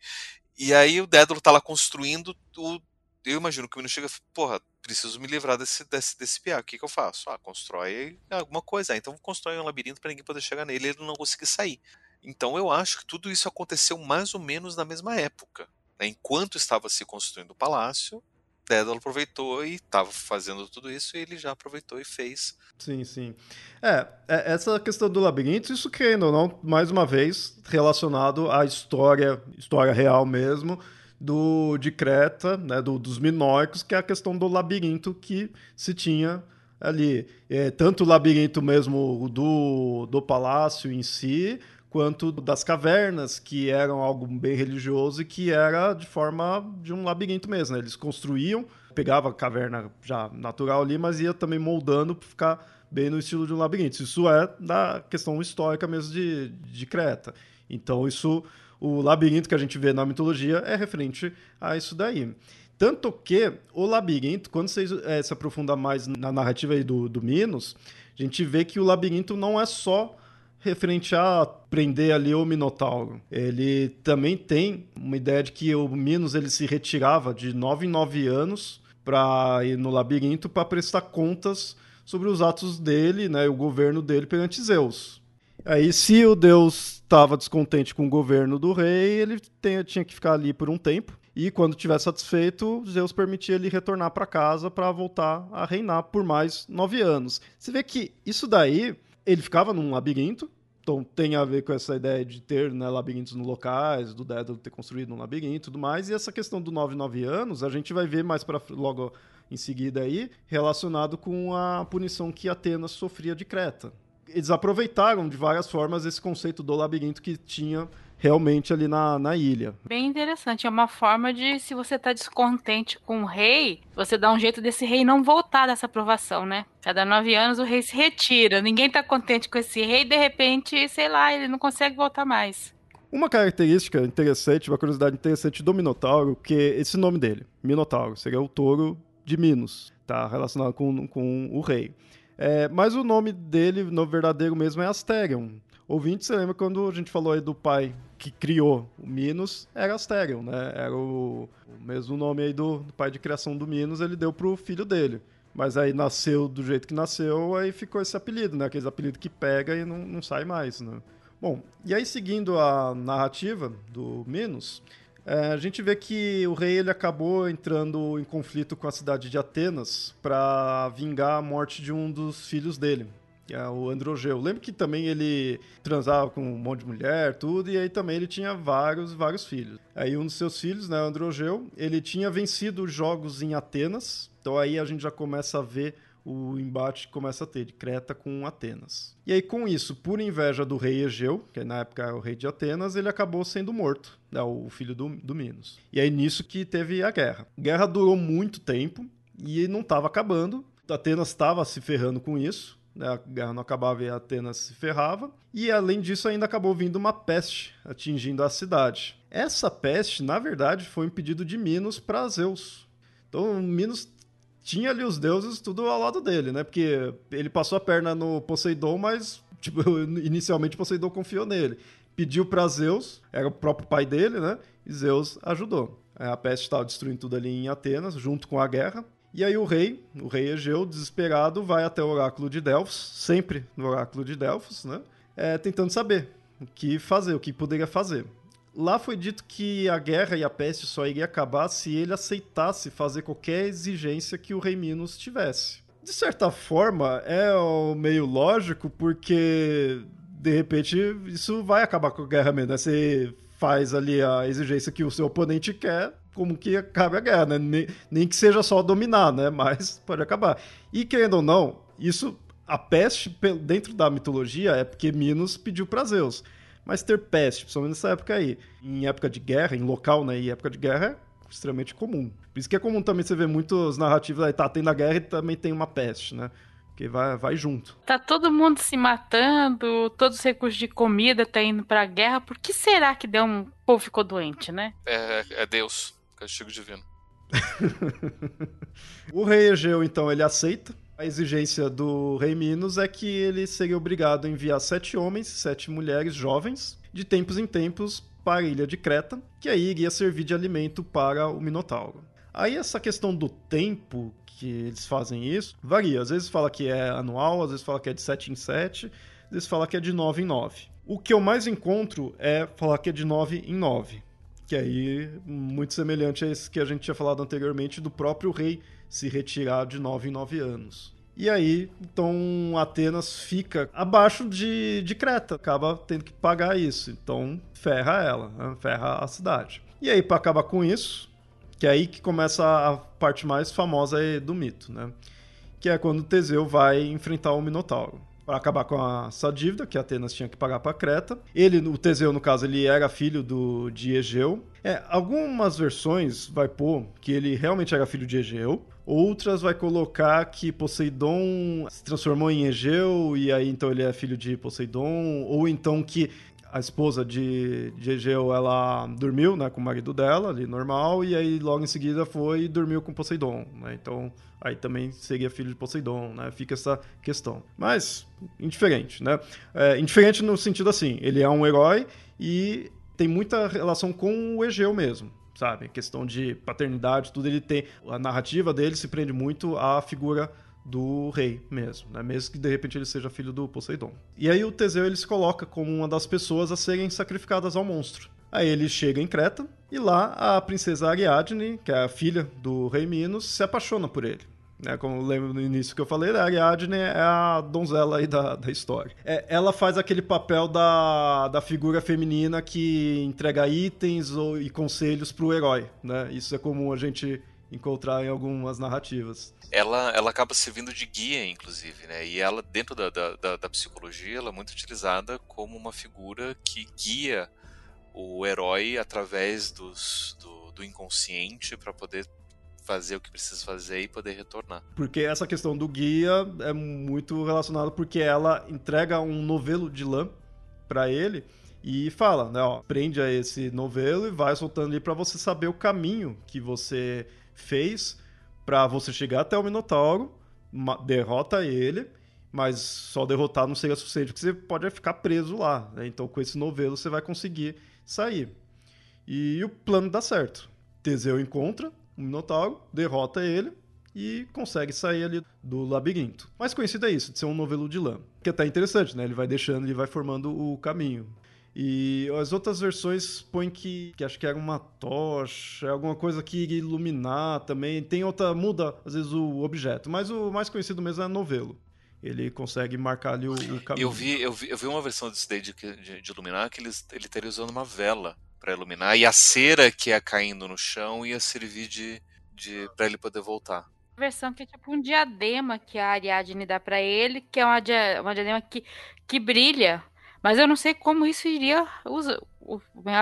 E aí o Dédalo tá lá construindo o. Eu imagino que o menino chega porra, preciso me livrar desse, desse, desse piá. O que, que eu faço? Ah, constrói alguma coisa. Ah, então constrói um labirinto para ninguém poder chegar nele e ele não conseguir sair. Então eu acho que tudo isso aconteceu mais ou menos na mesma época. né? Enquanto estava se construindo o palácio, Dédalo aproveitou e estava fazendo tudo isso, e ele já aproveitou e fez. Sim, sim. É, é, essa questão do labirinto, isso querendo ou não, mais uma vez, relacionado à história, história real mesmo, do de Creta, né, do, dos minóicos, que é a questão do labirinto que se tinha ali. É, tanto o labirinto mesmo do, do palácio em si, quanto das cavernas, que eram algo bem religioso e que era de forma de um labirinto mesmo. né? Eles construíam, pegava a caverna já natural ali, mas ia também moldando para ficar bem no estilo de um labirinto. Isso é da questão histórica mesmo de, de Creta. Então, isso, o labirinto que a gente vê na mitologia é referente a isso daí. Tanto que o labirinto, quando você eh, se aprofunda mais na narrativa do, do Minos, a gente vê que o labirinto não é só referente a prender ali o Minotauro. Ele também tem uma ideia de que o Minos ele se retirava de nove em nove anos para ir no labirinto para prestar contas sobre os atos dele, né, o governo dele perante Zeus. Aí, se o deus estava descontente com o governo do rei, ele tinha que ficar ali por um tempo. E quando tiver satisfeito, Zeus permitia ele retornar para casa para voltar a reinar por mais nove anos. Você vê que isso daí, ele ficava num labirinto, então tem a ver com essa ideia de ter né, labirintos no locais, do Dédalo ter construído um labirinto e tudo mais. E essa questão do 9, 9 anos, a gente vai ver mais para logo em seguida aí, relacionado com a punição que Atenas sofria de Creta. Eles aproveitaram de várias formas esse conceito do labirinto que tinha realmente ali na, na ilha. Bem interessante. É uma forma de, se você tá descontente com o rei, você dá um jeito desse rei não voltar dessa aprovação, né? Cada nove anos o rei se retira. Ninguém tá contente com esse rei, de repente, sei lá, ele não consegue voltar mais. Uma característica interessante, uma curiosidade interessante do Minotauro, que é esse nome dele, Minotauro, seria o touro de Minos, tá relacionado com, com o rei. É, mas o nome dele, no verdadeiro mesmo, é Asterion. Ouvinte, você lembra quando a gente falou aí do pai que criou o Minos, era Asterion, né? Era o, o mesmo nome aí do, do, pai de criação do Minos, ele deu pro filho dele. Mas aí nasceu do jeito que nasceu, aí ficou esse apelido, né? Aquele apelido que pega e não, não sai mais, né? Bom, e aí seguindo a narrativa do Minos, é, a gente vê que o rei ele acabou entrando em conflito com a cidade de Atenas para vingar a morte de um dos filhos dele, que é o Androgeu. Lembro que também ele transava com um monte de mulher, tudo, e aí também ele tinha vários, vários filhos. Aí um dos seus filhos, né, Androgeu, ele tinha vencido os jogos em Atenas, então aí a gente já começa a ver o embate começa a ter de Creta com Atenas. E aí, com isso, por inveja do rei Egeu, que na época era o rei de Atenas, ele acabou sendo morto, né, o filho do, do Minos. E aí, nisso que teve a guerra. A guerra durou muito tempo e não estava acabando. Atenas estava se ferrando com isso. Né, a guerra não acabava e Atenas se ferrava. E além disso, ainda acabou vindo uma peste atingindo a cidade. Essa peste, na verdade, foi um pedido de Minos para Zeus. Então, Minos tinha ali os deuses tudo ao lado dele, né? Porque ele passou a perna no Poseidon, mas tipo, inicialmente Poseidon confiou nele. Pediu para Zeus, era o próprio pai dele, né? E Zeus ajudou. A peste estava destruindo tudo ali em Atenas, junto com a guerra. E aí o rei, o rei Egeu, desesperado, vai até o oráculo de Delfos, sempre no oráculo de Delfos, né? É, tentando saber o que fazer, o que poderia fazer. Lá foi dito que a guerra e a peste só iria acabar se ele aceitasse fazer qualquer exigência que o rei Minos tivesse. De certa forma, é meio lógico, porque de repente isso vai acabar com a guerra mesmo. Né? Você faz ali a exigência que o seu oponente quer, como que acabe a guerra, né? Nem, nem que seja só dominar, né? Mas pode acabar. E querendo ou não, isso, a peste dentro da mitologia é porque Minos pediu para Zeus. Mas ter peste, principalmente nessa época aí, em época de guerra, em local, né, e época de guerra, é extremamente comum. Por isso que é comum também você ver muitas narrativas aí, tá tendo a guerra e também tem uma peste, né? Porque vai, vai junto. Tá todo mundo se matando, todos os recursos de comida tá indo pra guerra. Por que será que deu um o povo ficou doente, né? É, é, é Deus, castigo divino. o rei Egeu, então, ele aceita a exigência do rei Minos é que ele seria obrigado a enviar sete homens e sete mulheres jovens, de tempos em tempos, para a ilha de Creta, que aí iria servir de alimento para o Minotauro. Aí essa questão do tempo que eles fazem isso varia. Às vezes fala que é anual, às vezes fala que é de 7 em 7, às vezes fala que é de 9 em 9. O que eu mais encontro é falar que é de 9 em 9. Que aí, muito semelhante a esse que a gente tinha falado anteriormente do próprio rei se retirar de 9 em 9 anos. E aí, então, Atenas fica abaixo de, de Creta, acaba tendo que pagar isso. Então, ferra ela, né? ferra a cidade. E aí, para acabar com isso, que é aí que começa a parte mais famosa do mito, né? Que é quando Teseu vai enfrentar o Minotauro para acabar com essa dívida que Atenas tinha que pagar para Creta. Ele, o Teseu, no caso, ele era filho do, de Egeu. É, algumas versões vai pôr que ele realmente era filho de Egeu. Outras vai colocar que Poseidon se transformou em Egeu e aí então ele é filho de Poseidon. Ou então que a esposa de, de Egeu, ela dormiu né, com o marido dela, ali normal, e aí logo em seguida foi e dormiu com Poseidon, né? Então, aí também seria filho de Poseidon, né? Fica essa questão. Mas, indiferente, né? É, indiferente no sentido assim, ele é um herói e tem muita relação com o Egeu mesmo, sabe? Questão de paternidade, tudo ele tem. A narrativa dele se prende muito à figura do rei mesmo, né? mesmo que de repente ele seja filho do Poseidon. E aí o Teseu ele se coloca como uma das pessoas a serem sacrificadas ao monstro. Aí ele chega em Creta e lá a princesa Ariadne, que é a filha do rei Minos, se apaixona por ele. Né, como lembro no início que eu falei, a Ariadne é a donzela aí da, da história. É, ela faz aquele papel da, da figura feminina que entrega itens ou, e conselhos para o herói. Né? Isso é comum a gente encontrar em algumas narrativas. Ela, ela acaba servindo de guia, inclusive, né? E ela, dentro da, da, da psicologia, ela é muito utilizada como uma figura que guia o herói através dos, do, do inconsciente para poder fazer o que precisa fazer e poder retornar. Porque essa questão do guia é muito relacionada porque ela entrega um novelo de lã para ele e fala, né, ó, prende a esse novelo e vai soltando ali para você saber o caminho que você fez para você chegar até o Minotauro, derrota ele, mas só derrotar não seria suficiente porque você pode ficar preso lá, né? Então com esse novelo você vai conseguir sair. E o plano dá certo. Teseu encontra o Minotauro, derrota ele e consegue sair ali do labirinto. Mais conhecido é isso, de ser um novelo de lã. Que é até interessante, né? Ele vai deixando, ele vai formando o caminho. E as outras versões põem que, que acho que era uma tocha, alguma coisa que iria iluminar também. Tem outra, muda às vezes o objeto, mas o mais conhecido mesmo é novelo. Ele consegue marcar ali o, o caminho. Eu vi, eu, vi, eu vi uma versão desse daí de, de, de iluminar que ele, ele estaria usando uma vela para iluminar e a cera que ia caindo no chão ia servir de, de para ele poder voltar. Versão que é tipo um diadema que a Ariadne dá para ele, que é uma, dia, uma diadema que, que brilha, mas eu não sei como isso iria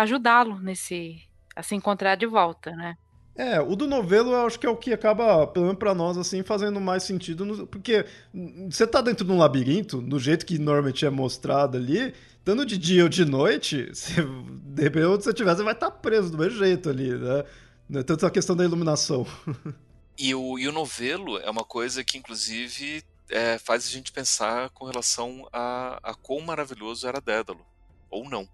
ajudá-lo nesse a se encontrar de volta, né? É, o do novelo eu acho que é o que acaba, pelo menos pra nós, assim, fazendo mais sentido. No, porque você tá dentro de um labirinto, do jeito que normalmente é mostrado ali, tanto de dia ou de noite, se, de repente onde você estiver, você vai estar preso do mesmo jeito ali, né? É tanto a questão da iluminação. E o, e o novelo é uma coisa que, inclusive, é, faz a gente pensar com relação a, a quão maravilhoso era Dédalo, ou não.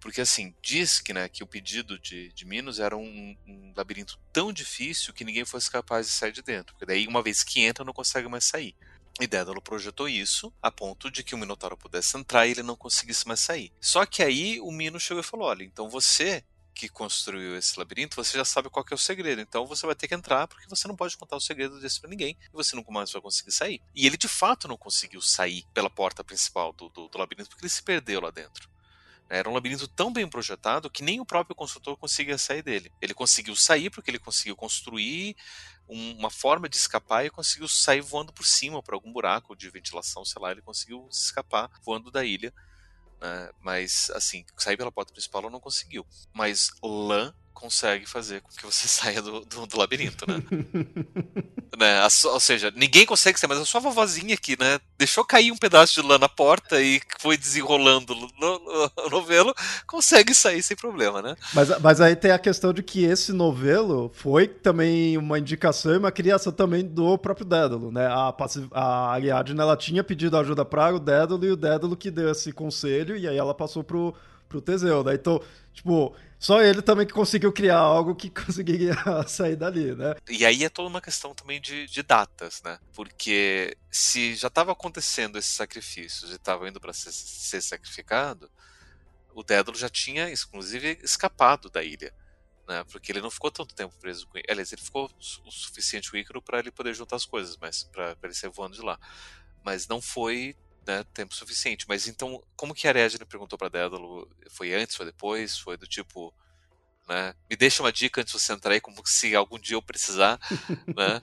Porque, assim, diz que, né, que o pedido de, de Minos era um, um, labirinto tão difícil que ninguém fosse capaz de sair de dentro. Porque daí, uma vez que entra, não consegue mais sair. E Dédalo projetou isso a ponto de que o Minotauro pudesse entrar e ele não conseguisse mais sair. Só que aí o Minos chegou e falou: olha, então você que construiu esse labirinto, você já sabe qual é o segredo. Então você vai ter que entrar porque você não pode contar o segredo desse para ninguém e você nunca mais vai conseguir sair. E ele de fato não conseguiu sair pela porta principal do, do, do labirinto porque ele se perdeu lá dentro. Era um labirinto tão bem projetado que nem o próprio construtor conseguia sair dele. Ele conseguiu sair porque ele conseguiu construir uma forma de escapar e conseguiu sair voando por cima, por algum buraco de ventilação, sei lá, ele conseguiu escapar voando da ilha né? Mas, assim, sair pela porta principal não conseguiu. Mas lã consegue fazer com que você saia do, do, do labirinto, né? né? ou seja, ninguém consegue sair, mas a sua vovozinha aqui, né? Deixou cair um pedaço de lã na porta e foi desenrolando no novelo, consegue sair sem problema, né? Mas, mas aí tem a questão de que esse novelo foi também uma indicação e uma criação também do próprio Dédalo, né? A, a Ariadne, ela tinha pedido ajuda para o Dédalo e o Dédalo que deu esse conselho e aí ela passou pro, pro Teseu, né? Então, tipo só ele também que conseguiu criar algo que conseguiria sair dali, né? E aí é toda uma questão também de, de datas, né? Porque se já estava acontecendo esses sacrifícios e estava indo para ser, ser, sacrificado, o Dédalo já tinha, inclusive, escapado da ilha. Né? Porque ele não ficou tanto tempo preso com ele. Aliás, ele ficou o suficiente com o Ícaro para ele poder juntar as coisas, mas para ele sair voando de lá. Mas não foi né, tempo suficiente. Mas então, como que a Ariadne perguntou para Dédalo? Foi antes, foi depois? Foi do tipo, né? Me deixa uma dica antes de você entrar aí, como se algum dia eu precisar, né?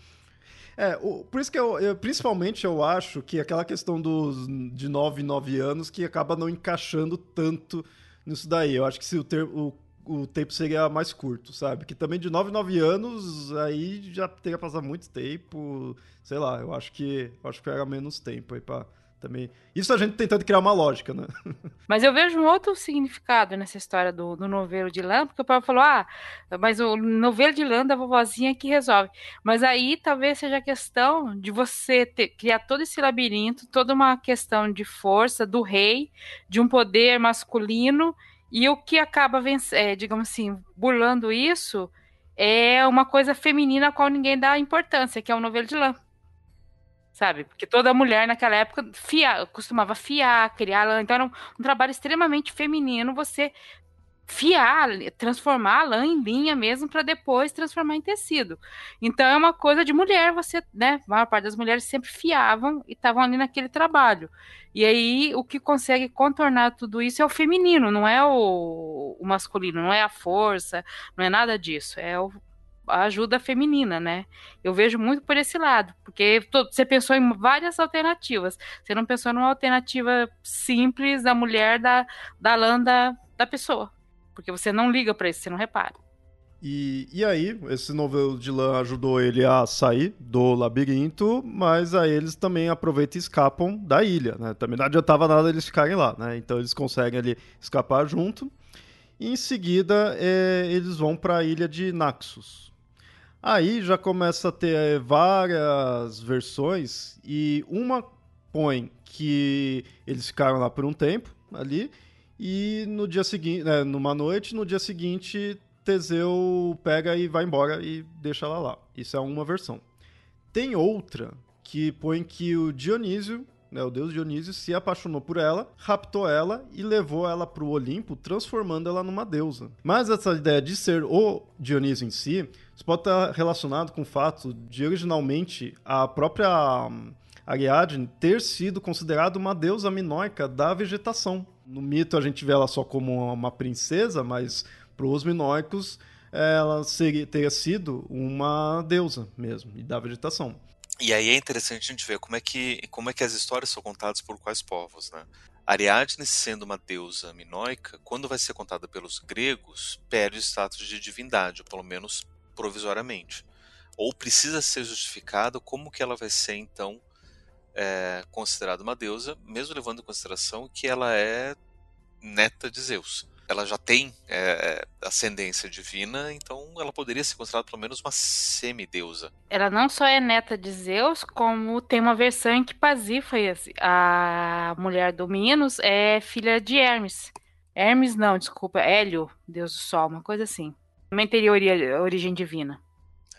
É, o, por isso que eu, eu, principalmente eu acho que aquela questão dos de 9 9 anos que acaba não encaixando tanto nisso daí. Eu acho que se o, ter, o, o tempo seria mais curto, sabe? Que também de 9 9 anos aí já teria passado muito tempo, sei lá, eu acho que eu acho que era menos tempo aí para também. Isso a gente tentando criar uma lógica, né? Mas eu vejo um outro significado nessa história do, do novelo de lã, porque o Paulo falou, ah, mas o novelo de lã da vovozinha que resolve. Mas aí talvez seja a questão de você ter, criar todo esse labirinto, toda uma questão de força do rei, de um poder masculino, e o que acaba, é, digamos assim, burlando isso é uma coisa feminina a qual ninguém dá importância, que é o novelo de lã sabe? Porque toda mulher naquela época fia, costumava fiar, criar lã. Então era um, um trabalho extremamente feminino você fiar, transformar a lã em linha mesmo para depois transformar em tecido. Então é uma coisa de mulher, você, né? A maior parte das mulheres sempre fiavam e estavam ali naquele trabalho. E aí o que consegue contornar tudo isso é o feminino, não é o, o masculino, não é a força, não é nada disso, é o, a ajuda feminina, né? Eu vejo muito por esse lado, porque você pensou em várias alternativas. Você não pensou numa alternativa simples da mulher da, da lã da, da pessoa. Porque você não liga para isso, você não repara. E, e aí, esse novelo de lã ajudou ele a sair do labirinto, mas aí eles também aproveitam e escapam da ilha, né? Também não adiantava nada eles ficarem lá, né? Então eles conseguem ali escapar junto. E em seguida, é, eles vão para a ilha de Naxos. Aí já começa a ter é, várias versões e uma põe que eles ficaram lá por um tempo ali e no dia seguinte, né, numa noite, no dia seguinte Teseu pega e vai embora e deixa ela lá. Isso é uma versão. Tem outra que põe que o Dionísio, né, o deus Dionísio, se apaixonou por ela, raptou ela e levou ela para o Olimpo, transformando ela numa deusa. Mas essa ideia de ser o Dionísio em si, isso pode estar relacionado com o fato de originalmente a própria hum, Ariadne ter sido considerada uma deusa minoica da vegetação. No mito a gente vê ela só como uma princesa, mas para os minoicos, ela seria, teria sido uma deusa mesmo, e da vegetação. E aí é interessante a gente ver como é que, como é que as histórias são contadas por quais povos, né? Ariadne, sendo uma deusa minoica, quando vai ser contada pelos gregos, perde o status de divindade, ou pelo menos provisoriamente. Ou precisa ser justificado como que ela vai ser, então, é, considerada uma deusa, mesmo levando em consideração que ela é neta de Zeus ela já tem é, ascendência divina, então ela poderia ser considerada pelo menos uma semideusa. Ela não só é neta de Zeus, como tem uma versão em que Pasífae, a mulher do Minos, é filha de Hermes. Hermes não, desculpa, Hélio, deus do sol, uma coisa assim. Também teria origem divina.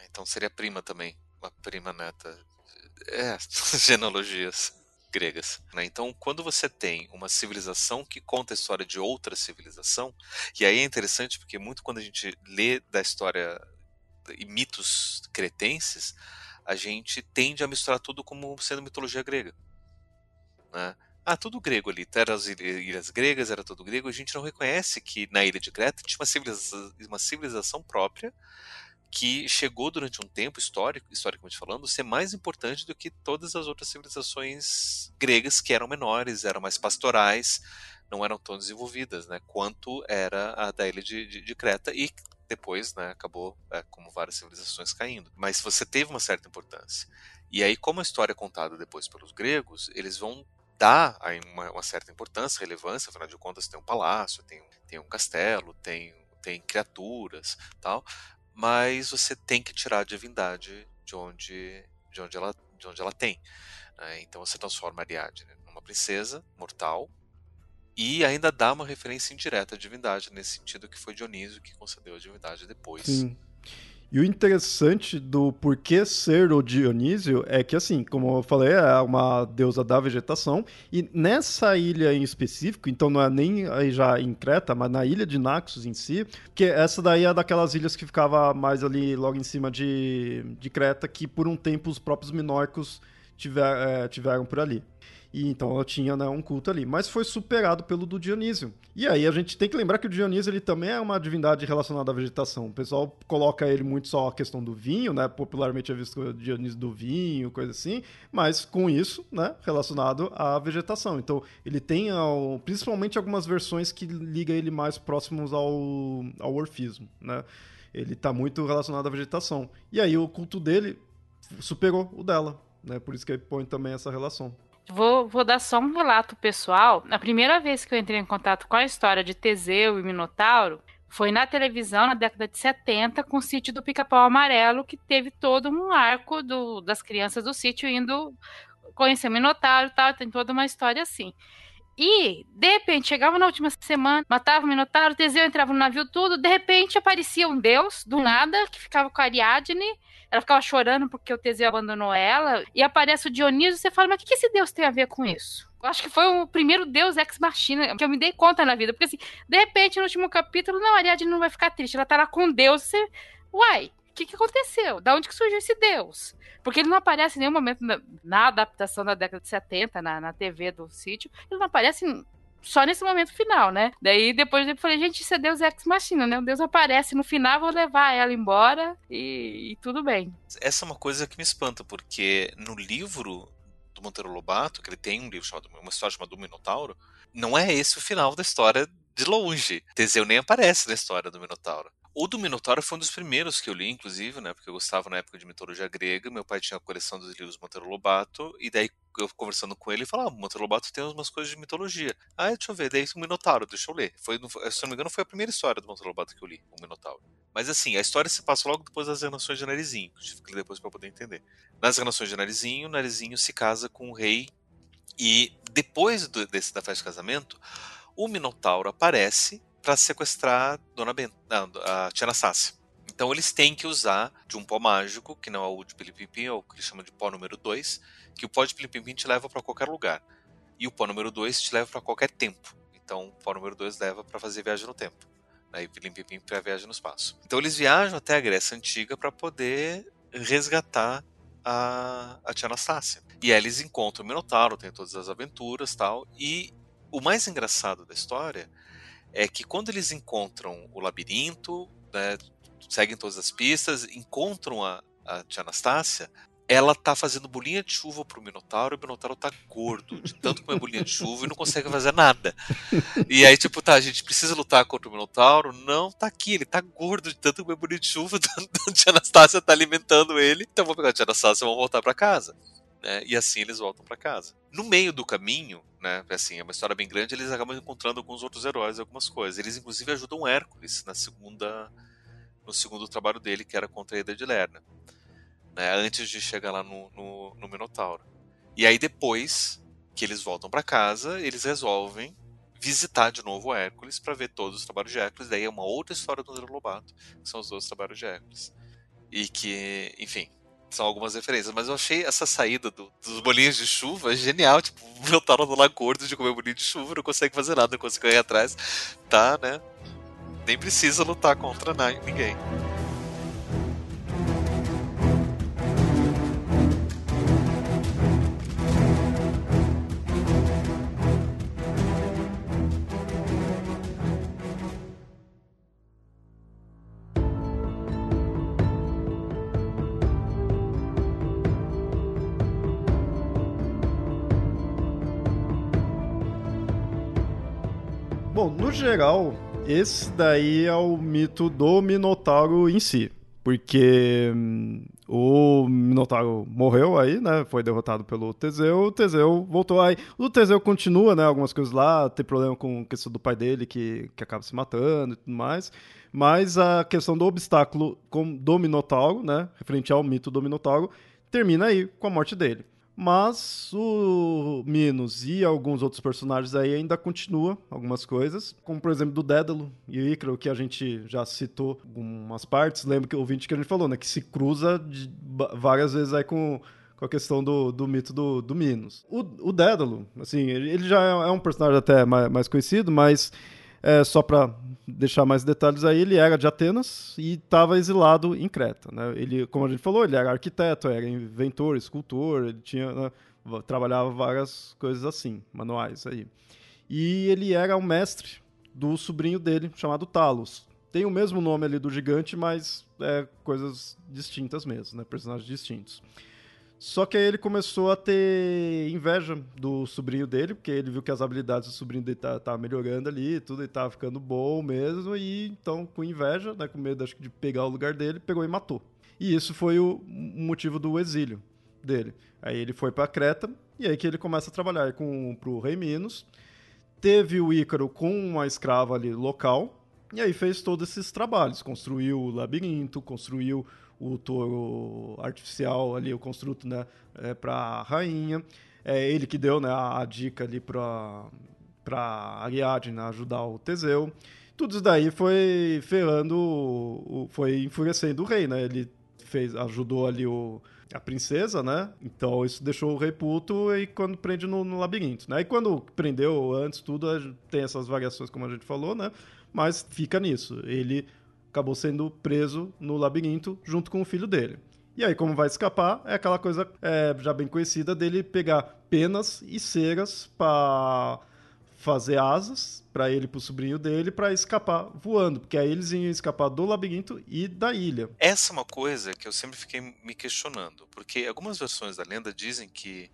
Então seria prima também, uma prima neta. É, genealogias gregas. Né? Então, quando você tem uma civilização que conta a história de outra civilização, e aí é interessante porque muito quando a gente lê da história e mitos cretenses, a gente tende a misturar tudo como sendo mitologia grega. Né? Ah, tudo grego ali. Eram as ilhas gregas, era tudo grego. A gente não reconhece que na ilha de Creta tinha uma civilização, uma civilização própria que chegou durante um tempo histórico, historicamente falando, ser mais importante do que todas as outras civilizações gregas que eram menores, eram mais pastorais, não eram tão desenvolvidas, né, quanto era a da ilha de, de, de Creta e depois, né, acabou é, como várias civilizações caindo. Mas você teve uma certa importância. E aí, como a história é contada depois pelos gregos, eles vão aí uma, uma certa importância, relevância, afinal de contas tem um palácio, tem, tem um castelo, tem tem criaturas, tal, mas você tem que tirar a divindade de onde, de onde, ela, de onde ela tem. Né? Então você transforma Ariadne numa princesa mortal e ainda dá uma referência indireta à divindade, nesse sentido que foi Dionísio que concedeu a divindade depois. Sim. E o interessante do porquê ser o Dionísio é que, assim, como eu falei, é uma deusa da vegetação. E nessa ilha em específico, então não é nem aí já em Creta, mas na ilha de Naxos em si, que essa daí é daquelas ilhas que ficava mais ali logo em cima de, de Creta, que por um tempo os próprios minóricos tiver, é, tiveram por ali. E então ela tinha né, um culto ali. Mas foi superado pelo do Dionísio. E aí a gente tem que lembrar que o Dionísio ele também é uma divindade relacionada à vegetação. O pessoal coloca ele muito só a questão do vinho, né? Popularmente é visto o Dionísio do vinho, coisa assim. Mas com isso, né? Relacionado à vegetação. Então ele tem principalmente algumas versões que liga ele mais próximos ao, ao orfismo, né? Ele está muito relacionado à vegetação. E aí o culto dele superou o dela, né? Por isso que ele põe também essa relação. Vou, vou dar só um relato pessoal. A primeira vez que eu entrei em contato com a história de Teseu e Minotauro foi na televisão na década de 70 com o sítio do Pica-Pau Amarelo, que teve todo um arco do, das crianças do sítio indo conhecer o Minotauro e tal. Tem toda uma história assim. E, de repente, chegava na última semana, matava o Minotauro, Teseu entrava no navio, tudo. De repente, aparecia um deus, do nada, que ficava com a Ariadne. Ela ficava chorando porque o Teseu abandonou ela. E aparece o Dionísio você fala, mas o que, que esse deus tem a ver com isso? Eu acho que foi o primeiro deus ex-machina que eu me dei conta na vida. Porque, assim, de repente, no último capítulo, não, a Ariadne não vai ficar triste. Ela tá lá com Deus. Você... Uai, o que, que aconteceu? Da onde que surgiu esse Deus? Porque ele não aparece em nenhum momento na, na adaptação da década de 70, na, na TV do sítio. Ele não aparece em só nesse momento final, né? Daí depois eu falei, gente, isso é Deus Ex Machina, né? O Deus aparece no final, vou levar ela embora e, e tudo bem. Essa é uma coisa que me espanta, porque no livro do Monteiro Lobato, que ele tem um livro chamado, uma história chamada Minotauro, não é esse o final da história de longe. Teseu nem aparece na história do Minotauro. O do Minotauro foi um dos primeiros que eu li, inclusive, né? Porque eu gostava na época de mitologia grega. Meu pai tinha a coleção dos livros Monteiro Lobato. E daí, eu conversando com ele, ele falava: ah, Monteiro Lobato tem umas coisas de mitologia. Ah, deixa eu ver. Daí, o Minotauro, deixa eu ler. Foi, se não me engano, foi a primeira história do Monteiro Lobato que eu li, o Minotauro. Mas assim, a história se passa logo depois das Renações de Narizinho. Que eu tive que ler depois para poder entender. Nas Renações de Narizinho, Narizinho se casa com o rei. E depois do, desse, da festa de casamento, o Minotauro aparece para sequestrar Dona ben, não, a Tia Anastácia. Então eles têm que usar de um pó mágico, que não é o de Pilipimpim, é o que eles chamam de pó número 2, que o pó de Pilipimpim te leva para qualquer lugar. E o pó número 2 te leva para qualquer tempo. Então o pó número 2 leva para fazer viagem no tempo. Né? E Pilipimpim para viagem no espaço. Então eles viajam até a Grécia Antiga para poder resgatar a, a Tia Anastácia. E aí eles encontram o Minotauro, tem todas as aventuras tal. E o mais engraçado da história é que quando eles encontram o labirinto, né, seguem todas as pistas, encontram a, a tia Anastácia, ela tá fazendo bolinha de chuva pro Minotauro e o Minotauro tá gordo, de tanto comer bolinha de chuva e não consegue fazer nada. E aí, tipo, tá, a gente precisa lutar contra o Minotauro? Não, tá aqui, ele tá gordo de tanto comer bolinha de chuva, a tia Anastácia tá alimentando ele, então vou pegar a tia Anastácia e vamos voltar para casa. Né? E assim eles voltam para casa. No meio do caminho, né, assim, é uma história bem grande, eles acabam encontrando alguns outros heróis, algumas coisas. Eles inclusive ajudam Hércules na segunda no segundo trabalho dele, que era contra a Ida de Lerna, né, antes de chegar lá no, no, no Minotauro. E aí depois que eles voltam para casa, eles resolvem visitar de novo Hércules para ver todos os trabalhos de Hércules. Daí é uma outra história do André Lobato, que são os dois trabalhos de Hércules. E que, enfim, são algumas referências, mas eu achei essa saída do, dos bolinhos de chuva genial. Tipo, o meu talo lá gordo de comer bolinho de chuva, não consegue fazer nada, não consegue correr atrás. Tá, né? Nem precisa lutar contra ninguém. Geral, esse daí é o mito do Minotauro em si. Porque hum, o Minotauro morreu aí, né? Foi derrotado pelo Teseu. O Teseu voltou aí. O Teseu continua, né? Algumas coisas lá. Tem problema com a questão do pai dele que, que acaba se matando e tudo mais. Mas a questão do obstáculo com, do Minotauro, né? Referente ao mito do Minotauro, termina aí com a morte dele. Mas o Minos e alguns outros personagens aí ainda continua algumas coisas, como por exemplo do Dédalo e o Ícaro, que a gente já citou algumas partes. Lembra que o ouvinte que a gente falou, né? Que se cruza de, várias vezes aí com, com a questão do, do mito do, do Minos. O, o Dédalo, assim, ele já é, é um personagem até mais, mais conhecido, mas é, só para deixar mais detalhes aí, ele era de Atenas e estava exilado em Creta. Né? Ele, como a gente falou, ele era arquiteto, era inventor, escultor, ele tinha, né, trabalhava várias coisas assim, manuais aí. E ele era o mestre do sobrinho dele, chamado Talos. Tem o mesmo nome ali do gigante, mas é coisas distintas mesmo, né? personagens distintos. Só que aí ele começou a ter inveja do sobrinho dele, porque ele viu que as habilidades do sobrinho dele tá, tá melhorando ali, tudo, ele tava ficando bom mesmo, e então, com inveja, né, com medo acho, de pegar o lugar dele, pegou e matou. E isso foi o motivo do exílio dele. Aí ele foi para Creta, e aí que ele começa a trabalhar com pro rei Minos. Teve o Ícaro com uma escrava ali local, e aí fez todos esses trabalhos, construiu o labirinto, construiu o touro artificial ali, o construto, né, é, para a rainha. É ele que deu né, a, a dica ali para para Ariadne né, ajudar o Teseu. Tudo isso daí foi ferrando, foi enfurecendo o rei, né? Ele fez, ajudou ali o, a princesa, né? Então isso deixou o rei puto e quando prende no, no labirinto, né? E quando prendeu antes tudo, tem essas variações como a gente falou, né? Mas fica nisso. Ele acabou sendo preso no labirinto junto com o filho dele. E aí, como vai escapar, é aquela coisa é, já bem conhecida dele pegar penas e ceras para fazer asas para ele e pro sobrinho dele para escapar voando, porque aí eles iam escapar do labirinto e da ilha. Essa é uma coisa que eu sempre fiquei me questionando, porque algumas versões da lenda dizem que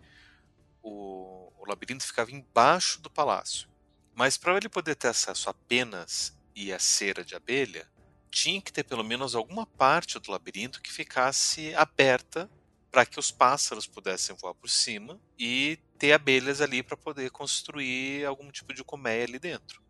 o, o labirinto ficava embaixo do palácio. Mas para ele poder ter acesso a penas e a cera de abelha, tinha que ter pelo menos alguma parte do labirinto que ficasse aberta para que os pássaros pudessem voar por cima e ter abelhas ali para poder construir algum tipo de colmeia ali dentro.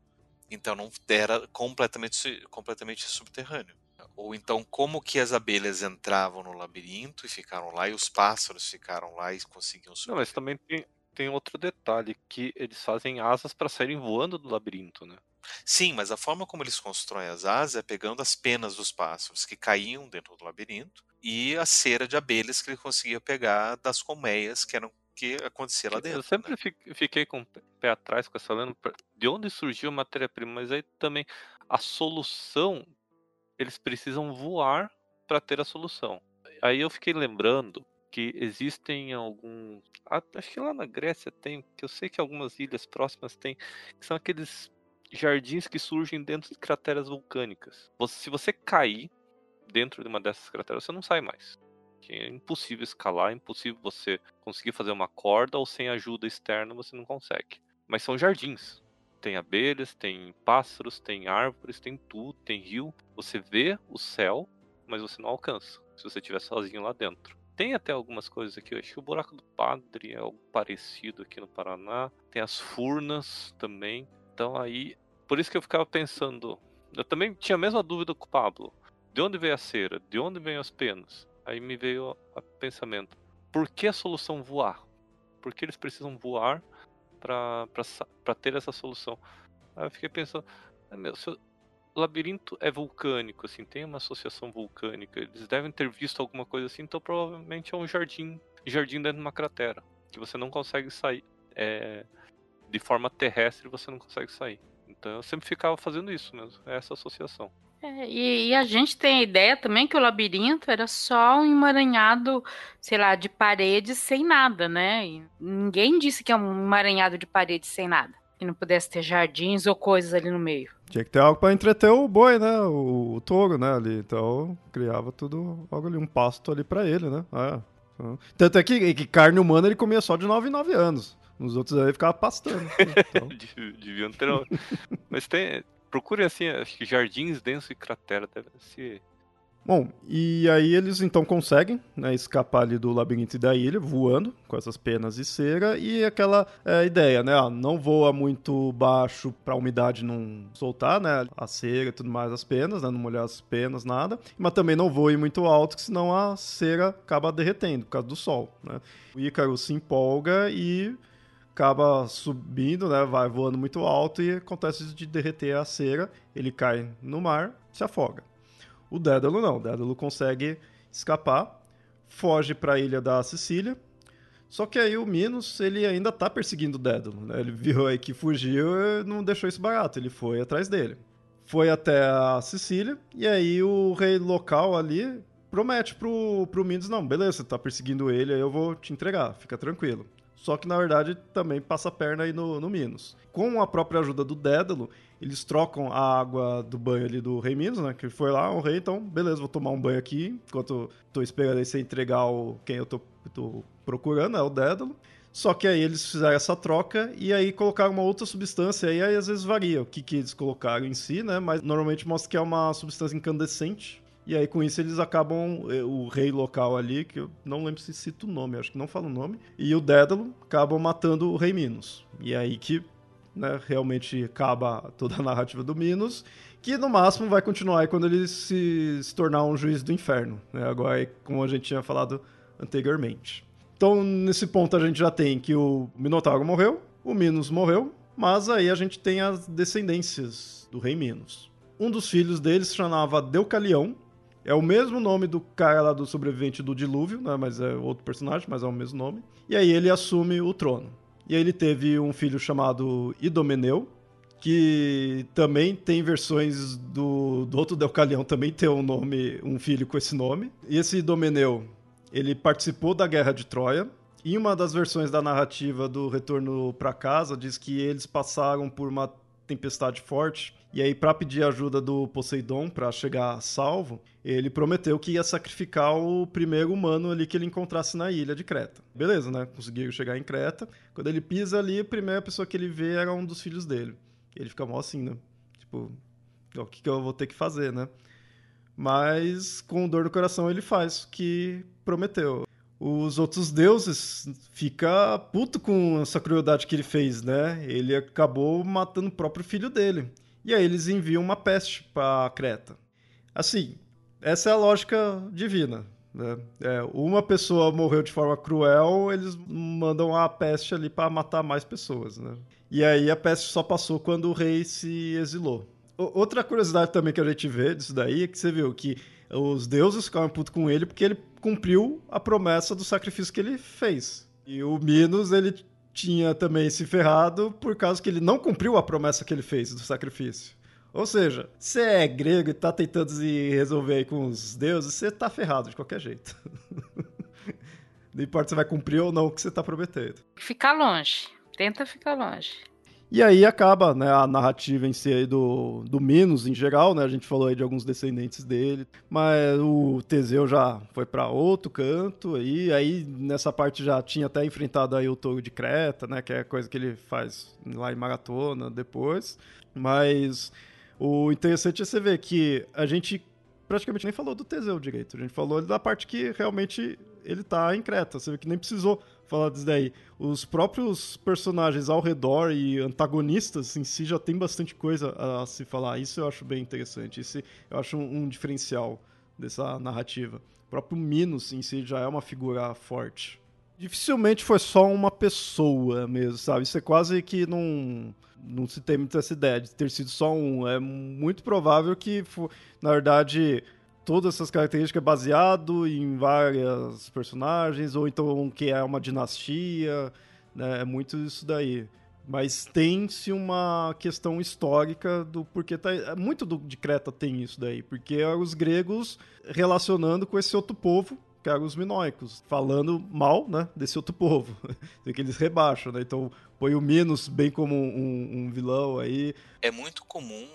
Então não era completamente, completamente subterrâneo. Ou então como que as abelhas entravam no labirinto e ficaram lá e os pássaros ficaram lá e conseguiam subir. Não, mas também tem, tem outro detalhe que eles fazem asas para saírem voando do labirinto, né? Sim, mas a forma como eles constroem as asas é pegando as penas dos pássaros que caíam dentro do labirinto e a cera de abelhas que ele conseguia pegar das colmeias que eram que acontecia lá dentro. Eu sempre né? fiquei com o pé atrás com essa lenda, de onde surgiu a matéria-prima, mas aí também a solução, eles precisam voar para ter a solução. Aí eu fiquei lembrando que existem algum, acho que lá na Grécia tem, que eu sei que algumas ilhas próximas tem, que são aqueles jardins que surgem dentro de crateras vulcânicas. se você cair dentro de uma dessas crateras, você não sai mais. É impossível escalar, é impossível você conseguir fazer uma corda ou sem ajuda externa você não consegue. Mas são jardins. Tem abelhas, tem pássaros, tem árvores, tem tudo, tem rio. Você vê o céu, mas você não alcança se você estiver sozinho lá dentro. Tem até algumas coisas aqui, eu acho que o Buraco do Padre é algo parecido aqui no Paraná. Tem as furnas também. Então aí, por isso que eu ficava pensando, eu também tinha a mesma dúvida com o Pablo. De onde veio a cera? De onde vêm as penas? Aí me veio o pensamento: por que a solução voar? Por que eles precisam voar para ter essa solução? Aí eu fiquei pensando: ah, meu, o labirinto é vulcânico, assim, tem uma associação vulcânica. Eles devem ter visto alguma coisa assim, então provavelmente é um jardim, jardim dentro de uma cratera, que você não consegue sair. É, de forma terrestre você não consegue sair. Então eu sempre ficava fazendo isso mesmo, essa associação. É, e, e, a gente tem a ideia também que o labirinto era só um emaranhado, sei lá, de paredes sem nada, né? E ninguém disse que é um emaranhado de paredes sem nada. Que não pudesse ter jardins ou coisas ali no meio. Tinha que ter algo para entreter o boi, né? O, o, touro, né? Ali. Então criava tudo, algo ali, um pasto ali para ele, né? É. Tanto é que, que carne humana ele comia só de 9 em 9 anos. Nos outros aí ficava pastando. Então. Deviam ter. Mas tem. Procure assim, acho que jardins densos e cratera deve ser. Bom, e aí eles então conseguem né, escapar ali do labirinto da ilha, voando com essas penas de cera, e aquela é, ideia, né? Ah, não voa muito baixo para a umidade não soltar, né? A cera e tudo mais, as penas, né? Não molhar as penas, nada. Mas também não voe muito alto, que senão a cera acaba derretendo por causa do sol, né? O Ícaro se empolga e acaba subindo, né? Vai voando muito alto e acontece de derreter a cera. Ele cai no mar, se afoga. O Dédalo não. O Dédalo consegue escapar, foge para a ilha da Sicília. Só que aí o Minos, ele ainda tá perseguindo o Dédalo, né? Ele viu aí que fugiu e não deixou isso barato, ele foi atrás dele. Foi até a Sicília e aí o rei local ali promete pro, pro Minos, não, beleza, você tá perseguindo ele, aí eu vou te entregar, fica tranquilo. Só que na verdade também passa a perna aí no, no Minos. Com a própria ajuda do Dédalo, eles trocam a água do banho ali do Rei Minos, né? Que foi lá, o rei, então, beleza, vou tomar um banho aqui, enquanto tô esperando aí você entregar o, quem eu tô, tô procurando, é o Dédalo. Só que aí eles fizeram essa troca e aí colocaram uma outra substância, e aí às vezes varia o que, que eles colocaram em si, né? Mas normalmente mostra que é uma substância incandescente, e aí, com isso, eles acabam. Eh, o rei local ali, que eu não lembro se cita o nome, acho que não fala o nome, e o Dédalo acabam matando o rei Minos. E é aí que né, realmente acaba toda a narrativa do Minos, que no máximo vai continuar aí quando ele se, se tornar um juiz do inferno. Né? Agora, como a gente tinha falado anteriormente. Então, nesse ponto, a gente já tem que o Minotauro morreu, o Minos morreu, mas aí a gente tem as descendências do rei Minos. Um dos filhos dele se chamava Deucalião, é o mesmo nome do cara lá do sobrevivente do dilúvio, né? Mas é outro personagem, mas é o mesmo nome. E aí ele assume o trono. E aí ele teve um filho chamado Idomeneu, que também tem versões do, do outro Deucalião, também tem um nome, um filho com esse nome. E esse Idomeneu, ele participou da Guerra de Troia Em uma das versões da narrativa do Retorno para Casa, diz que eles passaram por uma tempestade forte e aí, para pedir ajuda do Poseidon para chegar salvo, ele prometeu que ia sacrificar o primeiro humano ali que ele encontrasse na ilha de Creta. Beleza, né? Conseguiram chegar em Creta. Quando ele pisa ali, a primeira pessoa que ele vê era um dos filhos dele. Ele fica mal assim, né? Tipo, o que, que eu vou ter que fazer, né? Mas com dor no coração ele faz o que prometeu. Os outros deuses fica puto com essa crueldade que ele fez, né? Ele acabou matando o próprio filho dele. E aí eles enviam uma peste para Creta. Assim, essa é a lógica divina. Né? É, uma pessoa morreu de forma cruel, eles mandam a peste ali para matar mais pessoas. Né? E aí a peste só passou quando o rei se exilou. O, outra curiosidade também que a gente vê disso daí é que você viu que os deuses ficaram putos com ele porque ele cumpriu a promessa do sacrifício que ele fez. E o Minos, ele tinha também se ferrado por causa que ele não cumpriu a promessa que ele fez do sacrifício. Ou seja, você é grego e tá tentando se resolver com os deuses, você tá ferrado de qualquer jeito. não importa se vai cumprir ou não o que você tá prometendo. Ficar longe. Tenta ficar longe. E aí acaba né, a narrativa em si do, do Minos em geral, né? A gente falou aí de alguns descendentes dele, mas o Teseu já foi para outro canto aí, aí nessa parte já tinha até enfrentado aí o touro de Creta, né? Que é coisa que ele faz lá em maratona depois. Mas o interessante é você ver que a gente praticamente nem falou do Teseu direito. A gente falou da parte que realmente ele tá em Creta. Você vê que nem precisou falar disso daí. Os próprios personagens ao redor e antagonistas em si já tem bastante coisa a se falar. Isso eu acho bem interessante. Isso eu acho um, um diferencial dessa narrativa. O próprio Minos em si já é uma figura forte. Dificilmente foi só uma pessoa mesmo, sabe? Isso é quase que não, não se tem muita essa ideia de ter sido só um. É muito provável que, na verdade, todas essas características baseado em várias personagens, ou então que é uma dinastia, né? É muito isso daí. Mas tem-se uma questão histórica do porquê tá. Muito do, de Creta tem isso daí, porque é os gregos relacionando com esse outro povo, que eram os minoicos, falando mal né, desse outro povo, que eles rebaixam, né? Então põe o Minos bem como um, um vilão aí. É muito comum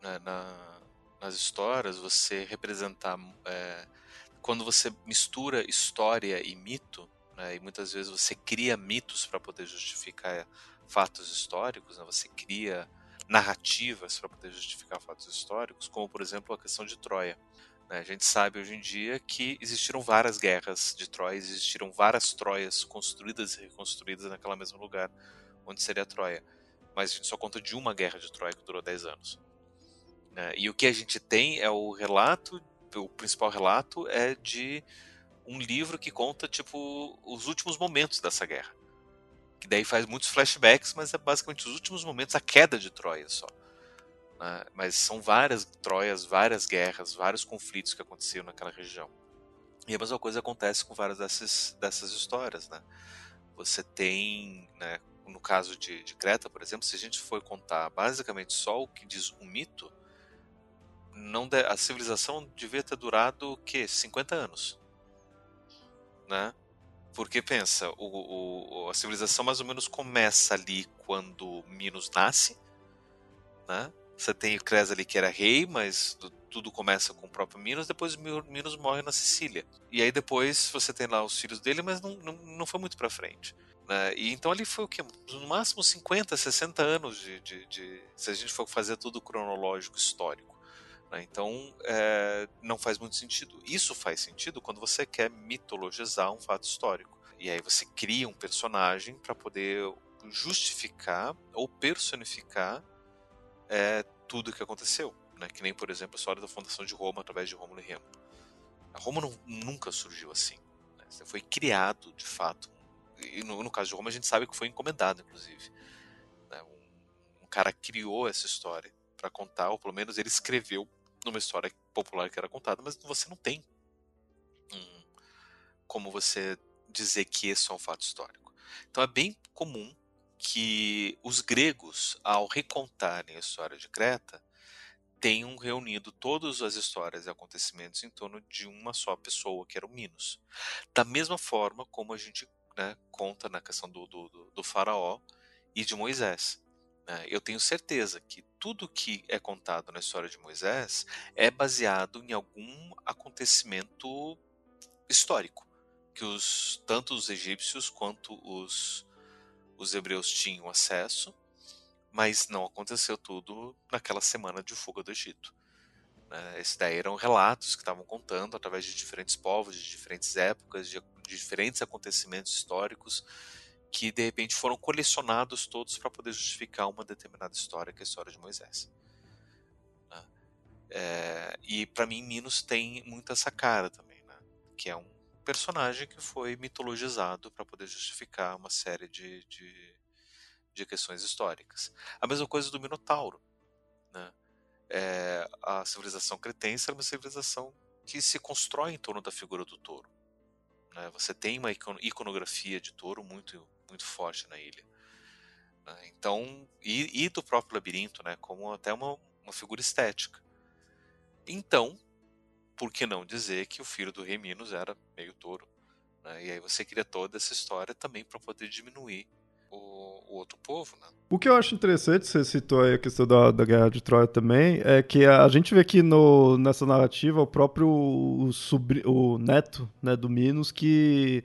né, na nas histórias, você representar. É, quando você mistura história e mito, né, e muitas vezes você cria mitos para poder justificar fatos históricos, né, você cria narrativas para poder justificar fatos históricos, como por exemplo a questão de Troia. Né. A gente sabe hoje em dia que existiram várias guerras de Troia, existiram várias Troias construídas e reconstruídas naquele mesmo lugar, onde seria Troia. Mas a gente só conta de uma guerra de Troia que durou 10 anos. Né? E o que a gente tem é o relato, o principal relato é de um livro que conta tipo os últimos momentos dessa guerra. Que daí faz muitos flashbacks, mas é basicamente os últimos momentos, a queda de Troia só. Né? Mas são várias Troias, várias guerras, vários conflitos que aconteceram naquela região. E a mesma coisa acontece com várias dessas, dessas histórias, né? Você tem, né, no caso de, de Creta, por exemplo, se a gente for contar basicamente só o que diz o mito, não de, a civilização devia ter durado o quê? 50 anos. Né? Porque pensa, o, o, a civilização mais ou menos começa ali quando Minos nasce, né? Você tem o Cres ali que era rei, mas tudo começa com o próprio Minos, depois Minos morre na Sicília. E aí depois você tem lá os filhos dele, mas não, não, não foi muito para frente. Né? E então ali foi o que? No máximo 50, 60 anos de, de, de, se a gente for fazer tudo cronológico histórico. Né? Então, é, não faz muito sentido. Isso faz sentido quando você quer mitologizar um fato histórico. E aí você cria um personagem para poder justificar ou personificar é, tudo o que aconteceu. Né? Que nem, por exemplo, a história da fundação de Roma através de Rômulo e Remo. A Roma não, nunca surgiu assim. Né? Foi criado, de fato. E no, no, caso de Roma, a gente sabe que foi encomendado, inclusive. Né? Um, um cara criou essa história para contar, ou pelo menos ele escreveu numa história popular que era contada, mas você não tem hum, como você dizer que esse é um fato histórico. Então é bem comum que os gregos, ao recontarem a história de Creta, tenham reunido todas as histórias e acontecimentos em torno de uma só pessoa, que era o Minos. Da mesma forma como a gente né, conta na questão do, do, do faraó e de Moisés. Né? Eu tenho certeza que tudo que é contado na história de Moisés é baseado em algum acontecimento histórico que os tanto os egípcios quanto os, os hebreus tinham acesso, mas não aconteceu tudo naquela semana de fuga do Egito. Né? Esses daí eram relatos que estavam contando através de diferentes povos, de diferentes épocas, de, de diferentes acontecimentos históricos que de repente foram colecionados todos para poder justificar uma determinada história, que é a história de Moisés. Né? É, e para mim Minos tem muito essa cara também, né? que é um personagem que foi mitologizado para poder justificar uma série de, de, de, questões históricas. A mesma coisa do Minotauro. Né? É, a civilização cretense era uma civilização que se constrói em torno da figura do touro. Né? Você tem uma iconografia de touro muito muito forte na ilha. Né? Então, e, e, do próprio labirinto, né, como até uma, uma figura estética. Então, por que não dizer que o filho do rei Minos era meio touro? Né? E aí você cria toda essa história também para poder diminuir o, o, outro povo, né? O que eu acho interessante, você citou aí a questão da, da Guerra de Troia também, é que a, a gente vê aqui no, nessa narrativa o próprio o, sobri, o neto né, do Minos que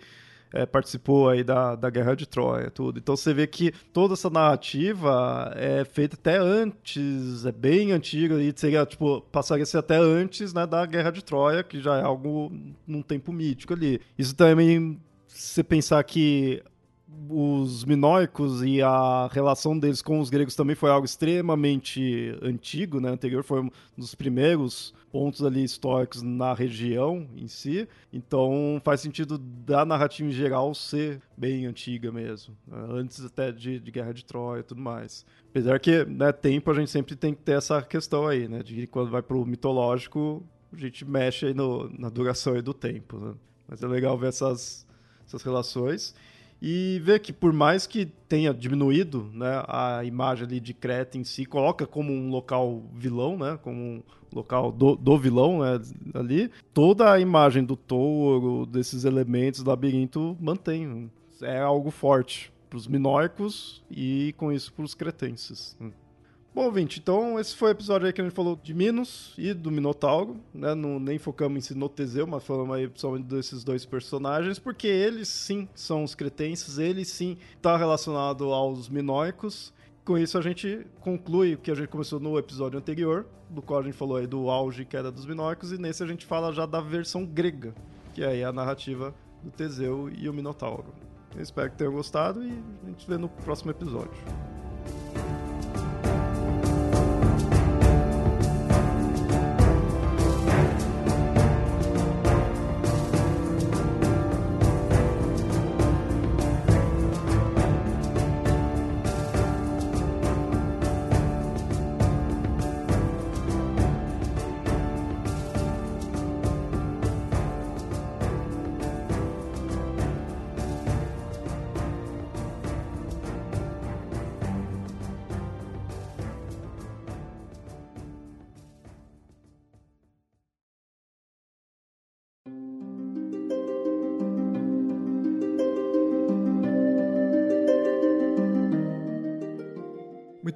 é, participou aí da, da Guerra de Troia, tudo. Então você vê que toda essa narrativa é feita até antes, é bem antiga, e seria, tipo, passaria a ser até antes né, da Guerra de Troia, que já é algo num tempo mítico ali. Isso também, você pensar que os minoicos e a relação deles com os gregos também foi algo extremamente antigo, né? Anterior foi um dos primeiros pontos ali históricos na região em si. Então faz sentido da narrativa em geral ser bem antiga mesmo, né? antes até de, de, Guerra de Troia e tudo mais. Apesar que, né, tempo a gente sempre tem que ter essa questão aí, né? De quando vai pro mitológico, a gente mexe aí no, na duração aí do tempo, né? Mas é legal ver essas, essas relações e ver que por mais que tenha diminuído né, a imagem ali de Creta em si, coloca como um local vilão, né, como um local do, do vilão né, ali, toda a imagem do touro, desses elementos do labirinto mantém. É algo forte para os minóicos e com isso para os cretenses. Bom, ouvinte, então esse foi o episódio aí que a gente falou de Minos e do Minotauro, né? Não, nem focamos em si no Teseu, mas falamos aí principalmente desses dois personagens, porque eles sim são os cretenses, eles sim tá relacionado aos minóicos. Com isso a gente conclui o que a gente começou no episódio anterior, do qual a gente falou aí do auge que era dos minóicos, e nesse a gente fala já da versão grega, que é aí a narrativa do Teseu e o Minotauro. Eu espero que tenham gostado e a gente vê no próximo episódio.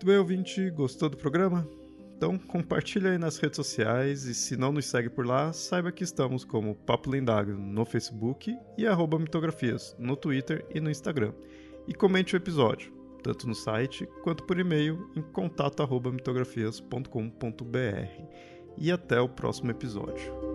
Muito bem, ouvinte, gostou do programa? Então compartilha aí nas redes sociais e se não nos segue por lá, saiba que estamos como Papo Lendário no Facebook e arroba mitografias no Twitter e no Instagram. E comente o episódio, tanto no site quanto por e-mail em contato@mitografias.com.br. E até o próximo episódio.